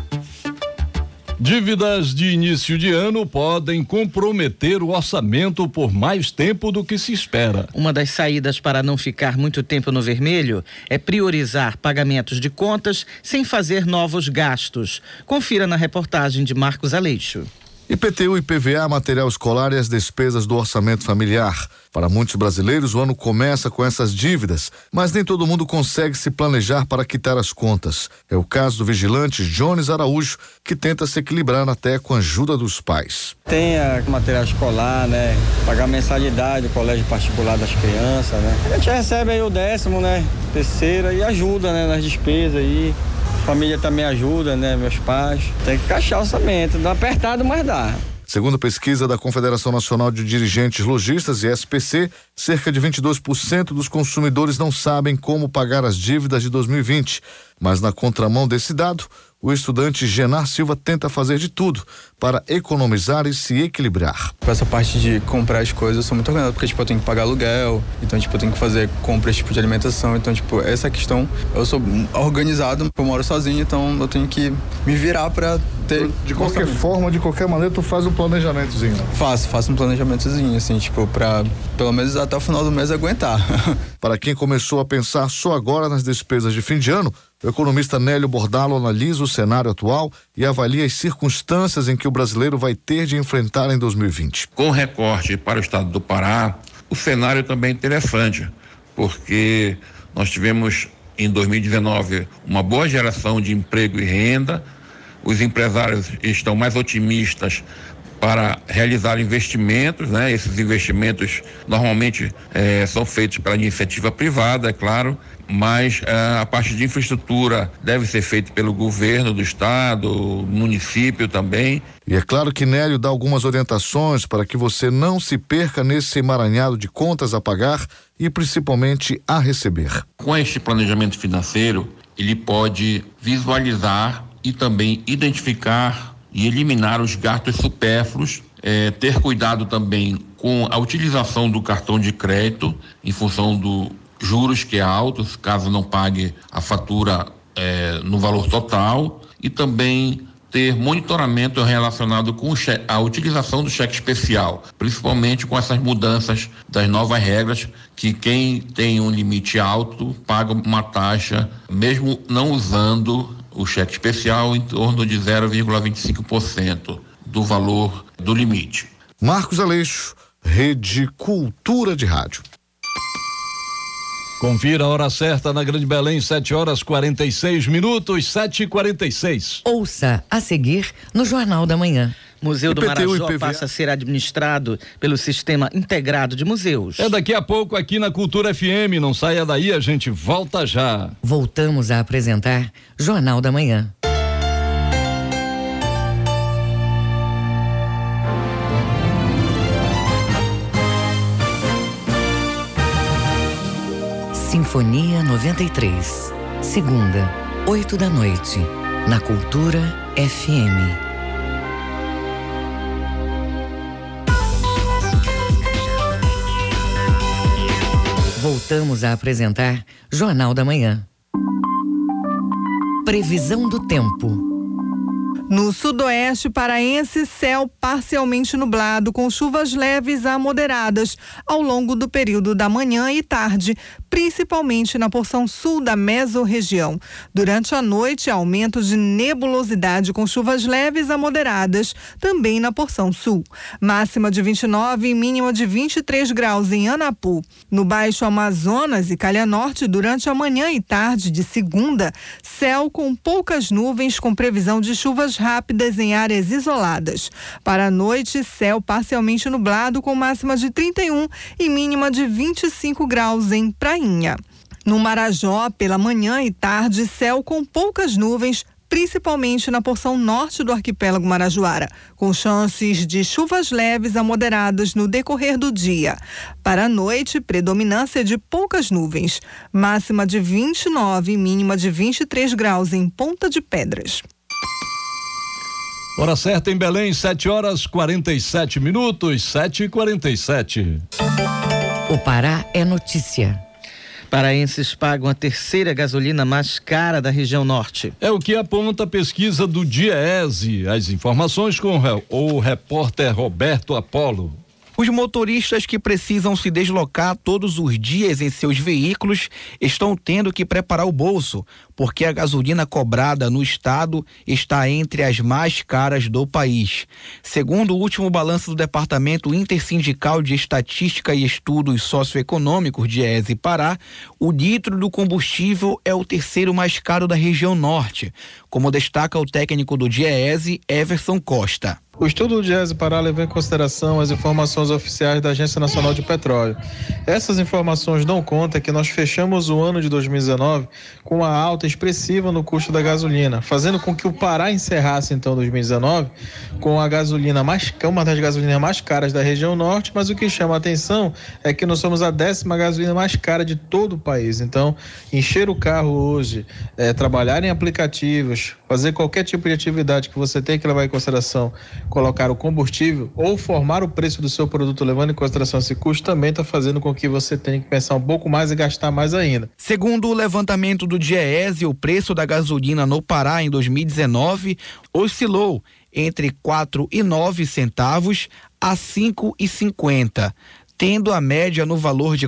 Dívidas de início de ano podem comprometer o orçamento por mais tempo do que se espera. Uma das saídas para não ficar muito tempo no vermelho é priorizar pagamentos de contas sem fazer novos gastos. Confira na reportagem de Marcos Aleixo. IPTU e PVA, material escolar e as despesas do orçamento familiar. Para muitos brasileiros, o ano começa com essas dívidas, mas nem todo mundo consegue se planejar para quitar as contas. É o caso do vigilante Jones Araújo, que tenta se equilibrar até com a ajuda dos pais. Tem a material escolar, né? Pagar mensalidade do colégio particular das crianças, né? A gente recebe aí o décimo, né? Terceira e ajuda, né? Nas despesas aí. Família também ajuda, né? Meus pais. Tem que encaixar o orçamento. Dá apertado, mas dá. Segundo pesquisa da Confederação Nacional de Dirigentes Logistas e SPC, cerca de 22% dos consumidores não sabem como pagar as dívidas de 2020. Mas na contramão desse dado, o estudante Genar Silva tenta fazer de tudo para economizar e se equilibrar. Com essa parte de comprar as coisas, eu sou muito organizado, porque, tipo, eu tenho que pagar aluguel, então, tipo, eu tenho que fazer compras, tipo, de alimentação, então, tipo, essa questão, eu sou organizado, eu moro sozinho, então eu tenho que me virar para ter... De qualquer forma, de qualquer maneira, tu faz um planejamentozinho, né? Faço, faço um planejamentozinho, assim, tipo, para pelo menos até o final do mês aguentar. para quem começou a pensar só agora nas despesas de fim de ano, o economista Nélio Bordalo analisa o cenário atual e avalia as circunstâncias em que o brasileiro vai ter de enfrentar em 2020. Com recorte para o estado do Pará, o cenário também é interessante, porque nós tivemos em 2019 uma boa geração de emprego e renda, os empresários estão mais otimistas para realizar investimentos, né? Esses investimentos normalmente eh, são feitos pela iniciativa privada, é claro, mas eh, a parte de infraestrutura deve ser feita pelo governo do estado, município também. E é claro que Nélio dá algumas orientações para que você não se perca nesse emaranhado de contas a pagar e principalmente a receber. Com este planejamento financeiro, ele pode visualizar e também identificar e eliminar os gastos supérfluos, é, ter cuidado também com a utilização do cartão de crédito em função do juros que é alto, caso não pague a fatura é, no valor total, e também ter monitoramento relacionado com a utilização do cheque especial, principalmente com essas mudanças das novas regras, que quem tem um limite alto paga uma taxa, mesmo não usando o cheque especial em torno de 0,25% do valor do limite. Marcos Aleixo, Rede Cultura de Rádio. Confira a hora certa na Grande Belém, 7 horas 46 minutos, 7 e 46 Ouça a seguir no Jornal da Manhã. Museu do IPTU Marajó passa a ser administrado pelo Sistema Integrado de Museus. É daqui a pouco aqui na Cultura FM. Não saia daí, a gente volta já. Voltamos a apresentar Jornal da Manhã. Sinfonia 93. Segunda, oito da noite. Na Cultura FM. Voltamos a apresentar Jornal da Manhã. Previsão do tempo. No sudoeste paraense, céu parcialmente nublado, com chuvas leves a moderadas ao longo do período da manhã e tarde, principalmente na porção sul da mesorregião. Durante a noite, aumento de nebulosidade com chuvas leves a moderadas, também na porção sul. Máxima de 29 e mínima de 23 graus em Anapu. No Baixo Amazonas e Calha Norte, durante a manhã e tarde de segunda, céu com poucas nuvens, com previsão de chuvas rápidas em áreas isoladas. Para a noite, céu parcialmente nublado com máxima de 31 e mínima de 25 graus em No Marajó, pela manhã e tarde, céu com poucas nuvens, principalmente na porção norte do arquipélago Marajoara, com chances de chuvas leves a moderadas no decorrer do dia. Para a noite, predominância de poucas nuvens, máxima de 29 e mínima de 23 graus em Ponta de Pedras. Hora certa em Belém, 7 horas 47 minutos, 7 e 47 O Pará é notícia. Paraenses pagam a terceira gasolina mais cara da região norte. É o que aponta a pesquisa do Diese. As informações com o repórter Roberto Apolo. Os motoristas que precisam se deslocar todos os dias em seus veículos estão tendo que preparar o bolso, porque a gasolina cobrada no estado está entre as mais caras do país. Segundo o último balanço do Departamento Intersindical de Estatística e Estudos Socioeconômicos de ESE Pará, o litro do combustível é o terceiro mais caro da região norte, como destaca o técnico do DIEESE, Everson Costa. O estudo do Diese Pará leva em consideração as informações oficiais da Agência Nacional de Petróleo. Essas informações dão conta que nós fechamos o ano de 2019 com uma alta expressiva no custo da gasolina, fazendo com que o Pará encerrasse então 2019 com a gasolina mais uma das gasolinas mais caras da região norte, mas o que chama a atenção é que nós somos a décima gasolina mais cara de todo o país. Então, encher o carro hoje, é, trabalhar em aplicativos, fazer qualquer tipo de atividade que você tem que levar em consideração, colocar o combustível ou formar o preço do seu produto levando em consideração esse custo também está fazendo com que você tenha que pensar um pouco mais e gastar mais ainda. Segundo o levantamento do DIEESE, o preço da gasolina no Pará em 2019 oscilou entre quatro e nove centavos a cinco e cinquenta tendo a média no valor de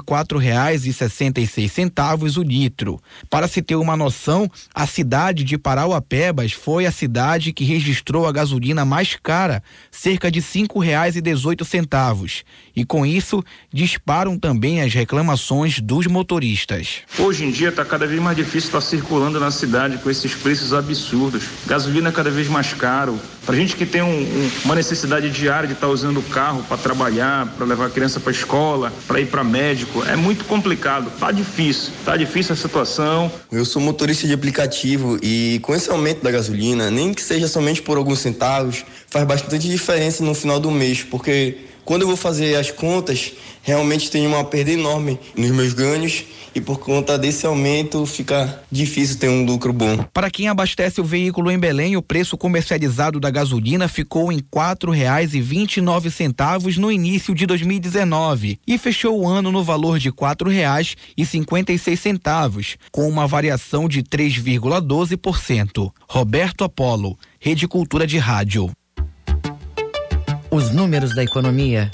seis centavos o litro. Para se ter uma noção, a cidade de Parauapebas foi a cidade que registrou a gasolina mais cara, cerca de cinco reais e dezoito centavos. Com isso, disparam também as reclamações dos motoristas. Hoje em dia está cada vez mais difícil estar circulando na cidade com esses preços absurdos. Gasolina cada vez mais caro. Para gente que tem um, um, uma necessidade diária de estar usando o carro para trabalhar, para levar a criança para escola, para ir para médico. É muito complicado, tá difícil, tá difícil a situação. Eu sou motorista de aplicativo e com esse aumento da gasolina, nem que seja somente por alguns centavos, faz bastante diferença no final do mês, porque quando eu vou fazer as contas, realmente tenho uma perda enorme nos meus ganhos e por conta desse aumento fica difícil ter um lucro bom. Para quem abastece o veículo em Belém, o preço comercializado da gasolina ficou em quatro reais e vinte e nove centavos no início de 2019 e fechou o ano no valor de quatro reais e cinquenta e seis centavos, com uma variação de 3,12%. Roberto Apolo, Rede Cultura de Rádio. Os números da economia.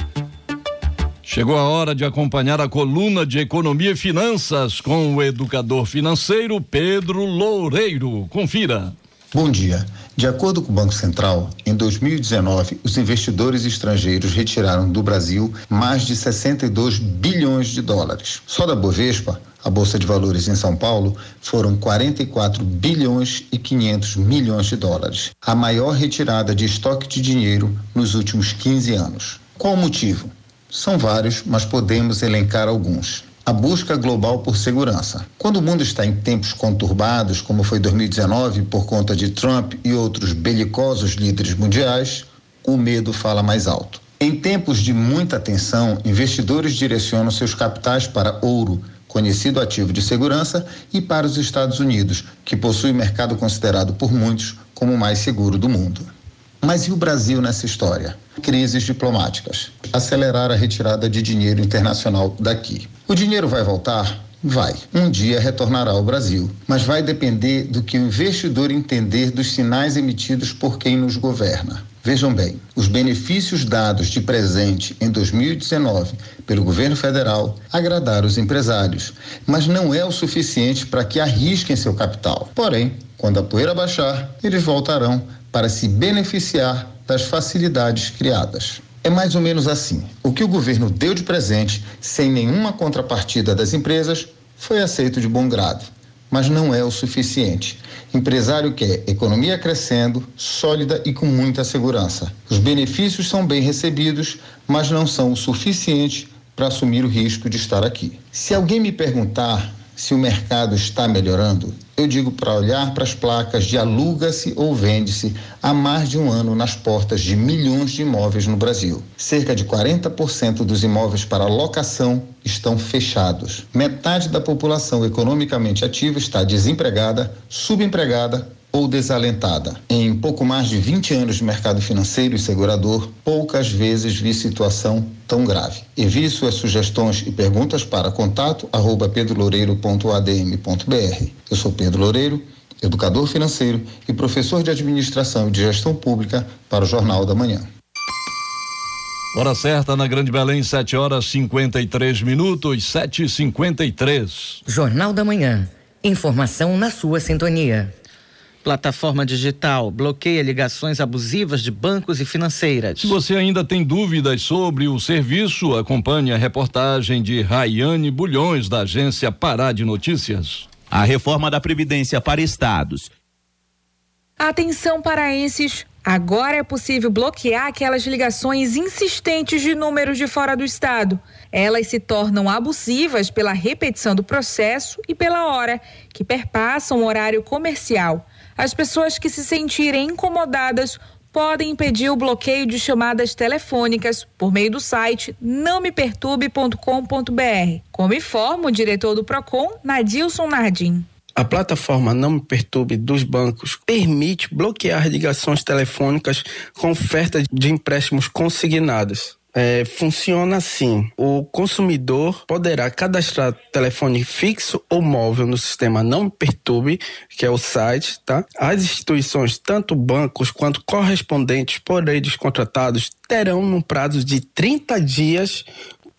Chegou a hora de acompanhar a coluna de Economia e Finanças com o educador financeiro Pedro Loureiro. Confira. Bom dia. De acordo com o Banco Central, em 2019, os investidores estrangeiros retiraram do Brasil mais de 62 bilhões de dólares. Só da Bovespa, a Bolsa de Valores em São Paulo, foram 44 bilhões e 500 milhões de dólares, a maior retirada de estoque de dinheiro nos últimos 15 anos. Qual o motivo? São vários, mas podemos elencar alguns a busca global por segurança. Quando o mundo está em tempos conturbados, como foi 2019 por conta de Trump e outros belicosos líderes mundiais, o medo fala mais alto. Em tempos de muita tensão, investidores direcionam seus capitais para ouro, conhecido ativo de segurança, e para os Estados Unidos, que possui mercado considerado por muitos como o mais seguro do mundo. Mas e o Brasil nessa história? Crises diplomáticas. Acelerar a retirada de dinheiro internacional daqui. O dinheiro vai voltar? Vai. Um dia retornará ao Brasil, mas vai depender do que o investidor entender dos sinais emitidos por quem nos governa. Vejam bem, os benefícios dados de presente em 2019 pelo governo federal agradaram os empresários, mas não é o suficiente para que arrisquem seu capital. Porém, quando a poeira baixar, eles voltarão para se beneficiar das facilidades criadas. É mais ou menos assim. O que o governo deu de presente, sem nenhuma contrapartida das empresas, foi aceito de bom grado, mas não é o suficiente. Empresário quer economia crescendo, sólida e com muita segurança. Os benefícios são bem recebidos, mas não são o suficiente para assumir o risco de estar aqui. Se alguém me perguntar se o mercado está melhorando, eu digo para olhar para as placas de aluga-se ou vende-se há mais de um ano nas portas de milhões de imóveis no Brasil. Cerca de 40% dos imóveis para locação estão fechados. Metade da população economicamente ativa está desempregada, subempregada ou desalentada. Em pouco mais de 20 anos de mercado financeiro e segurador, poucas vezes vi situação tão grave. Envie suas sugestões e perguntas para contato arroba pedroloureiro.adm.br. Eu sou Pedro Loureiro, educador financeiro e professor de administração e de gestão pública para o Jornal da Manhã. Hora certa na Grande Belém, 7 horas 53 minutos, 7 e 53 Jornal da Manhã. Informação na sua sintonia. Plataforma digital bloqueia ligações abusivas de bancos e financeiras. Se você ainda tem dúvidas sobre o serviço, acompanhe a reportagem de Rayane Bulhões, da agência Pará de Notícias. A reforma da Previdência para estados. Atenção paraenses, agora é possível bloquear aquelas ligações insistentes de números de fora do estado. Elas se tornam abusivas pela repetição do processo e pela hora, que perpassam o horário comercial. As pessoas que se sentirem incomodadas podem impedir o bloqueio de chamadas telefônicas por meio do site nãomeperturbe.com.br, como informa o diretor do Procon, Nadilson Nardim. A plataforma Não Me Perturbe dos bancos permite bloquear ligações telefônicas com oferta de empréstimos consignados. É, funciona assim: o consumidor poderá cadastrar telefone fixo ou móvel no sistema Não Perturbe, que é o site, tá? As instituições, tanto bancos quanto correspondentes por eles contratados, terão no prazo de 30 dias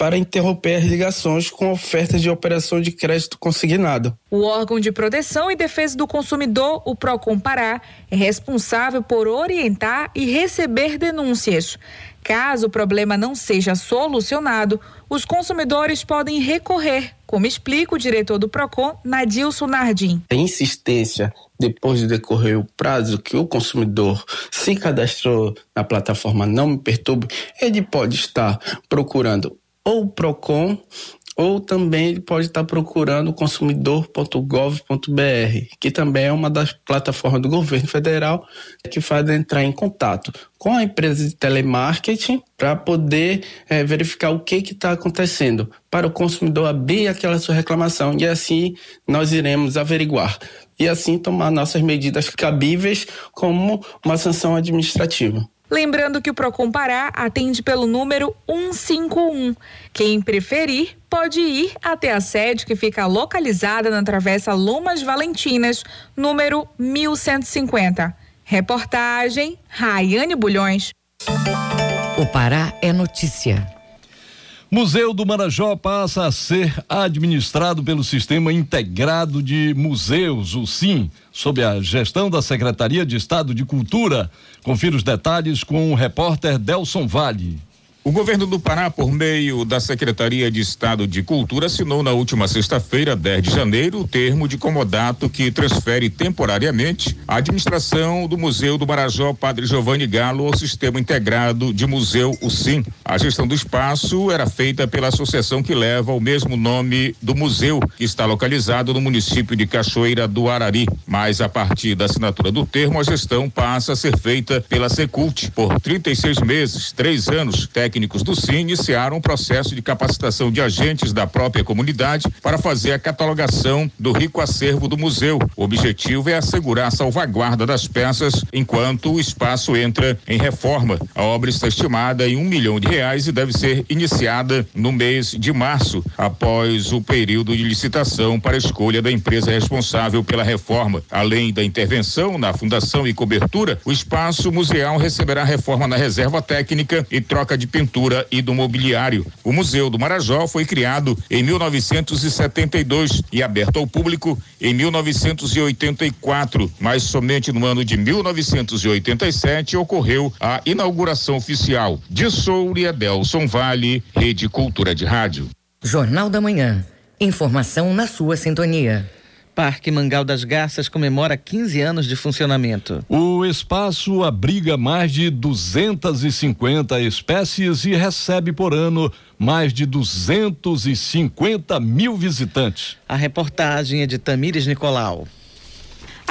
para interromper as ligações com ofertas de operação de crédito consignado. O órgão de proteção e defesa do consumidor, o Procon Pará, é responsável por orientar e receber denúncias. Caso o problema não seja solucionado, os consumidores podem recorrer, como explica o diretor do Procon, Nadilson Nardim. A insistência depois de decorrer o prazo que o consumidor se cadastrou na plataforma Não Me Perturbe, ele pode estar procurando ou Procon ou também ele pode estar procurando consumidor.gov.br, que também é uma das plataformas do governo federal que faz entrar em contato com a empresa de telemarketing para poder é, verificar o que está acontecendo, para o consumidor abrir aquela sua reclamação e assim nós iremos averiguar e assim tomar nossas medidas cabíveis como uma sanção administrativa. Lembrando que o Procon Pará atende pelo número 151. Quem preferir pode ir até a sede que fica localizada na Travessa Lomas Valentinas, número 1150. Reportagem Raiane Bulhões. O Pará é notícia. Museu do Marajó passa a ser administrado pelo Sistema Integrado de Museus, o SIM, sob a gestão da Secretaria de Estado de Cultura. Confira os detalhes com o repórter Delson Vale. O governo do Pará, por meio da Secretaria de Estado de Cultura, assinou na última sexta-feira, 10 de janeiro, o termo de comodato que transfere temporariamente a administração do Museu do Marajó Padre Giovanni Galo ao Sistema Integrado de Museu, o SIM. A gestão do espaço era feita pela associação que leva o mesmo nome do museu, que está localizado no município de Cachoeira do Arari. Mas a partir da assinatura do termo, a gestão passa a ser feita pela Secult por 36 meses, três anos, técnicos do SIM iniciaram um processo de capacitação de agentes da própria comunidade para fazer a catalogação do rico acervo do museu. O objetivo é assegurar a salvaguarda das peças enquanto o espaço entra em reforma. A obra está estimada em um milhão de reais e deve ser iniciada no mês de março, após o período de licitação para escolha da empresa responsável pela reforma. Além da intervenção na fundação e cobertura, o espaço museal receberá reforma na reserva técnica e troca de pintura e do mobiliário. O Museu do Marajó foi criado em 1972 e aberto ao público em 1984, mas somente no ano de 1987 ocorreu a inauguração oficial. De Souria, Delson Vale, Rede Cultura de Rádio. Jornal da Manhã. Informação na sua sintonia. Parque Mangal das Garças comemora 15 anos de funcionamento. O espaço abriga mais de 250 espécies e recebe por ano mais de 250 mil visitantes. A reportagem é de Tamires Nicolau.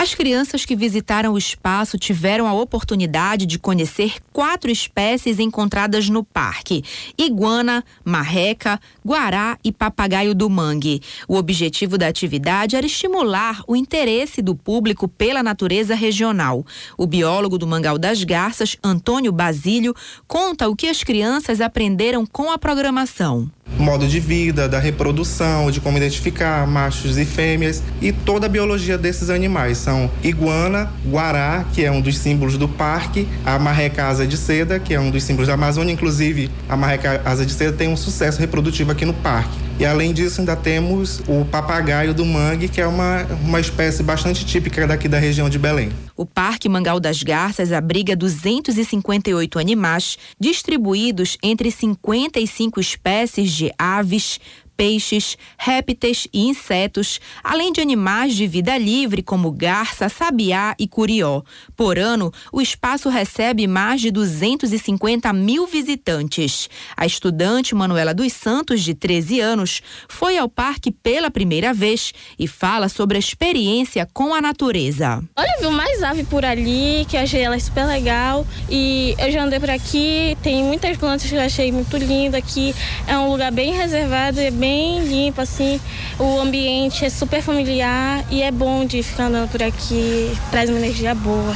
As crianças que visitaram o espaço tiveram a oportunidade de conhecer quatro espécies encontradas no parque: iguana, marreca, guará e papagaio do mangue. O objetivo da atividade era estimular o interesse do público pela natureza regional. O biólogo do Mangal das Garças, Antônio Basílio, conta o que as crianças aprenderam com a programação modo de vida, da reprodução, de como identificar machos e fêmeas e toda a biologia desses animais. São iguana, guará, que é um dos símbolos do parque, a marreca asa de seda, que é um dos símbolos da Amazônia. Inclusive, a marreca asa de seda tem um sucesso reprodutivo aqui no parque. E além disso, ainda temos o papagaio do mangue, que é uma, uma espécie bastante típica daqui da região de Belém. O Parque Mangal das Garças abriga 258 animais, distribuídos entre 55 espécies de aves, peixes, répteis e insetos, além de animais de vida livre como garça, sabiá e curió. Por ano, o espaço recebe mais de 250 mil visitantes. A estudante Manuela dos Santos, de 13 anos, foi ao parque pela primeira vez e fala sobre a experiência com a natureza. Olha, viu mais ave por ali, que achei ela super legal. E eu já andei por aqui, tem muitas plantas que eu achei muito linda aqui. É um lugar bem reservado, é bem limpo, assim. O ambiente é super familiar e é bom de ficar andando por aqui, traz uma energia boa.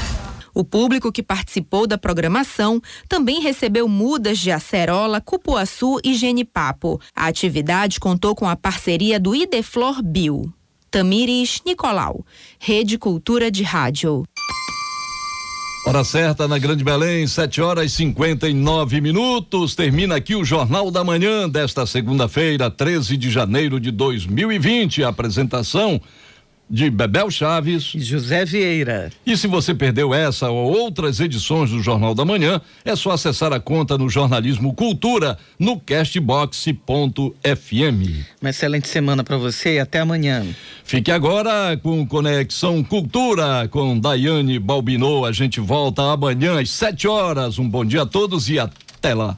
O público que participou da programação também recebeu mudas de acerola, cupuaçu e genipapo. A atividade contou com a parceria do Ideflor Bio. Tamires Nicolau, Rede Cultura de Rádio. Hora certa na Grande Belém, 7 horas e 59 minutos. Termina aqui o Jornal da Manhã desta segunda-feira, 13 de janeiro de 2020. A apresentação de Bebel Chaves e José Vieira. E se você perdeu essa ou outras edições do Jornal da Manhã, é só acessar a conta no Jornalismo Cultura no castbox.fm. Uma excelente semana para você e até amanhã. Fique agora com Conexão Cultura com Daiane Balbinot. A gente volta amanhã às 7 horas. Um bom dia a todos e até lá.